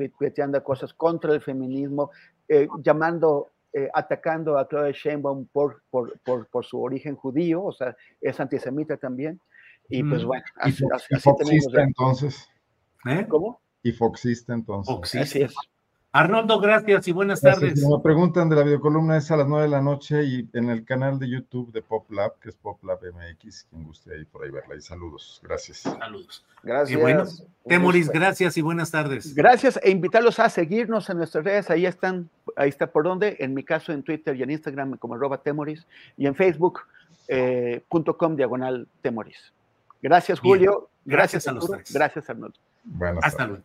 E: anda cosas contra el feminismo, eh, llamando, eh, atacando a Claudia Sheinbaum por, por, por, por, su origen judío, o sea, es antisemita también. Y pues bueno,
D: así, y foxista entonces.
E: ¿Eh? ¿Cómo?
D: Y foxista entonces.
E: Foxista. Así es.
B: Arnoldo, gracias y buenas tardes.
D: me preguntan de la videocolumna, es a las nueve de la noche y en el canal de YouTube de PopLab, que es PopLab MX, quien guste ahí por ahí verla. Y saludos, gracias.
B: Saludos.
C: Gracias.
B: Y bueno, Temoris, gracias y buenas tardes.
E: Gracias e invitarlos a seguirnos en nuestras redes, ahí están, ahí está por donde, en mi caso en Twitter y en Instagram como arroba Temoris y en Facebook.com eh, diagonal Temoris. Gracias, Julio. Gracias, a los tres. Gracias, Arnoldo.
B: Hasta luego.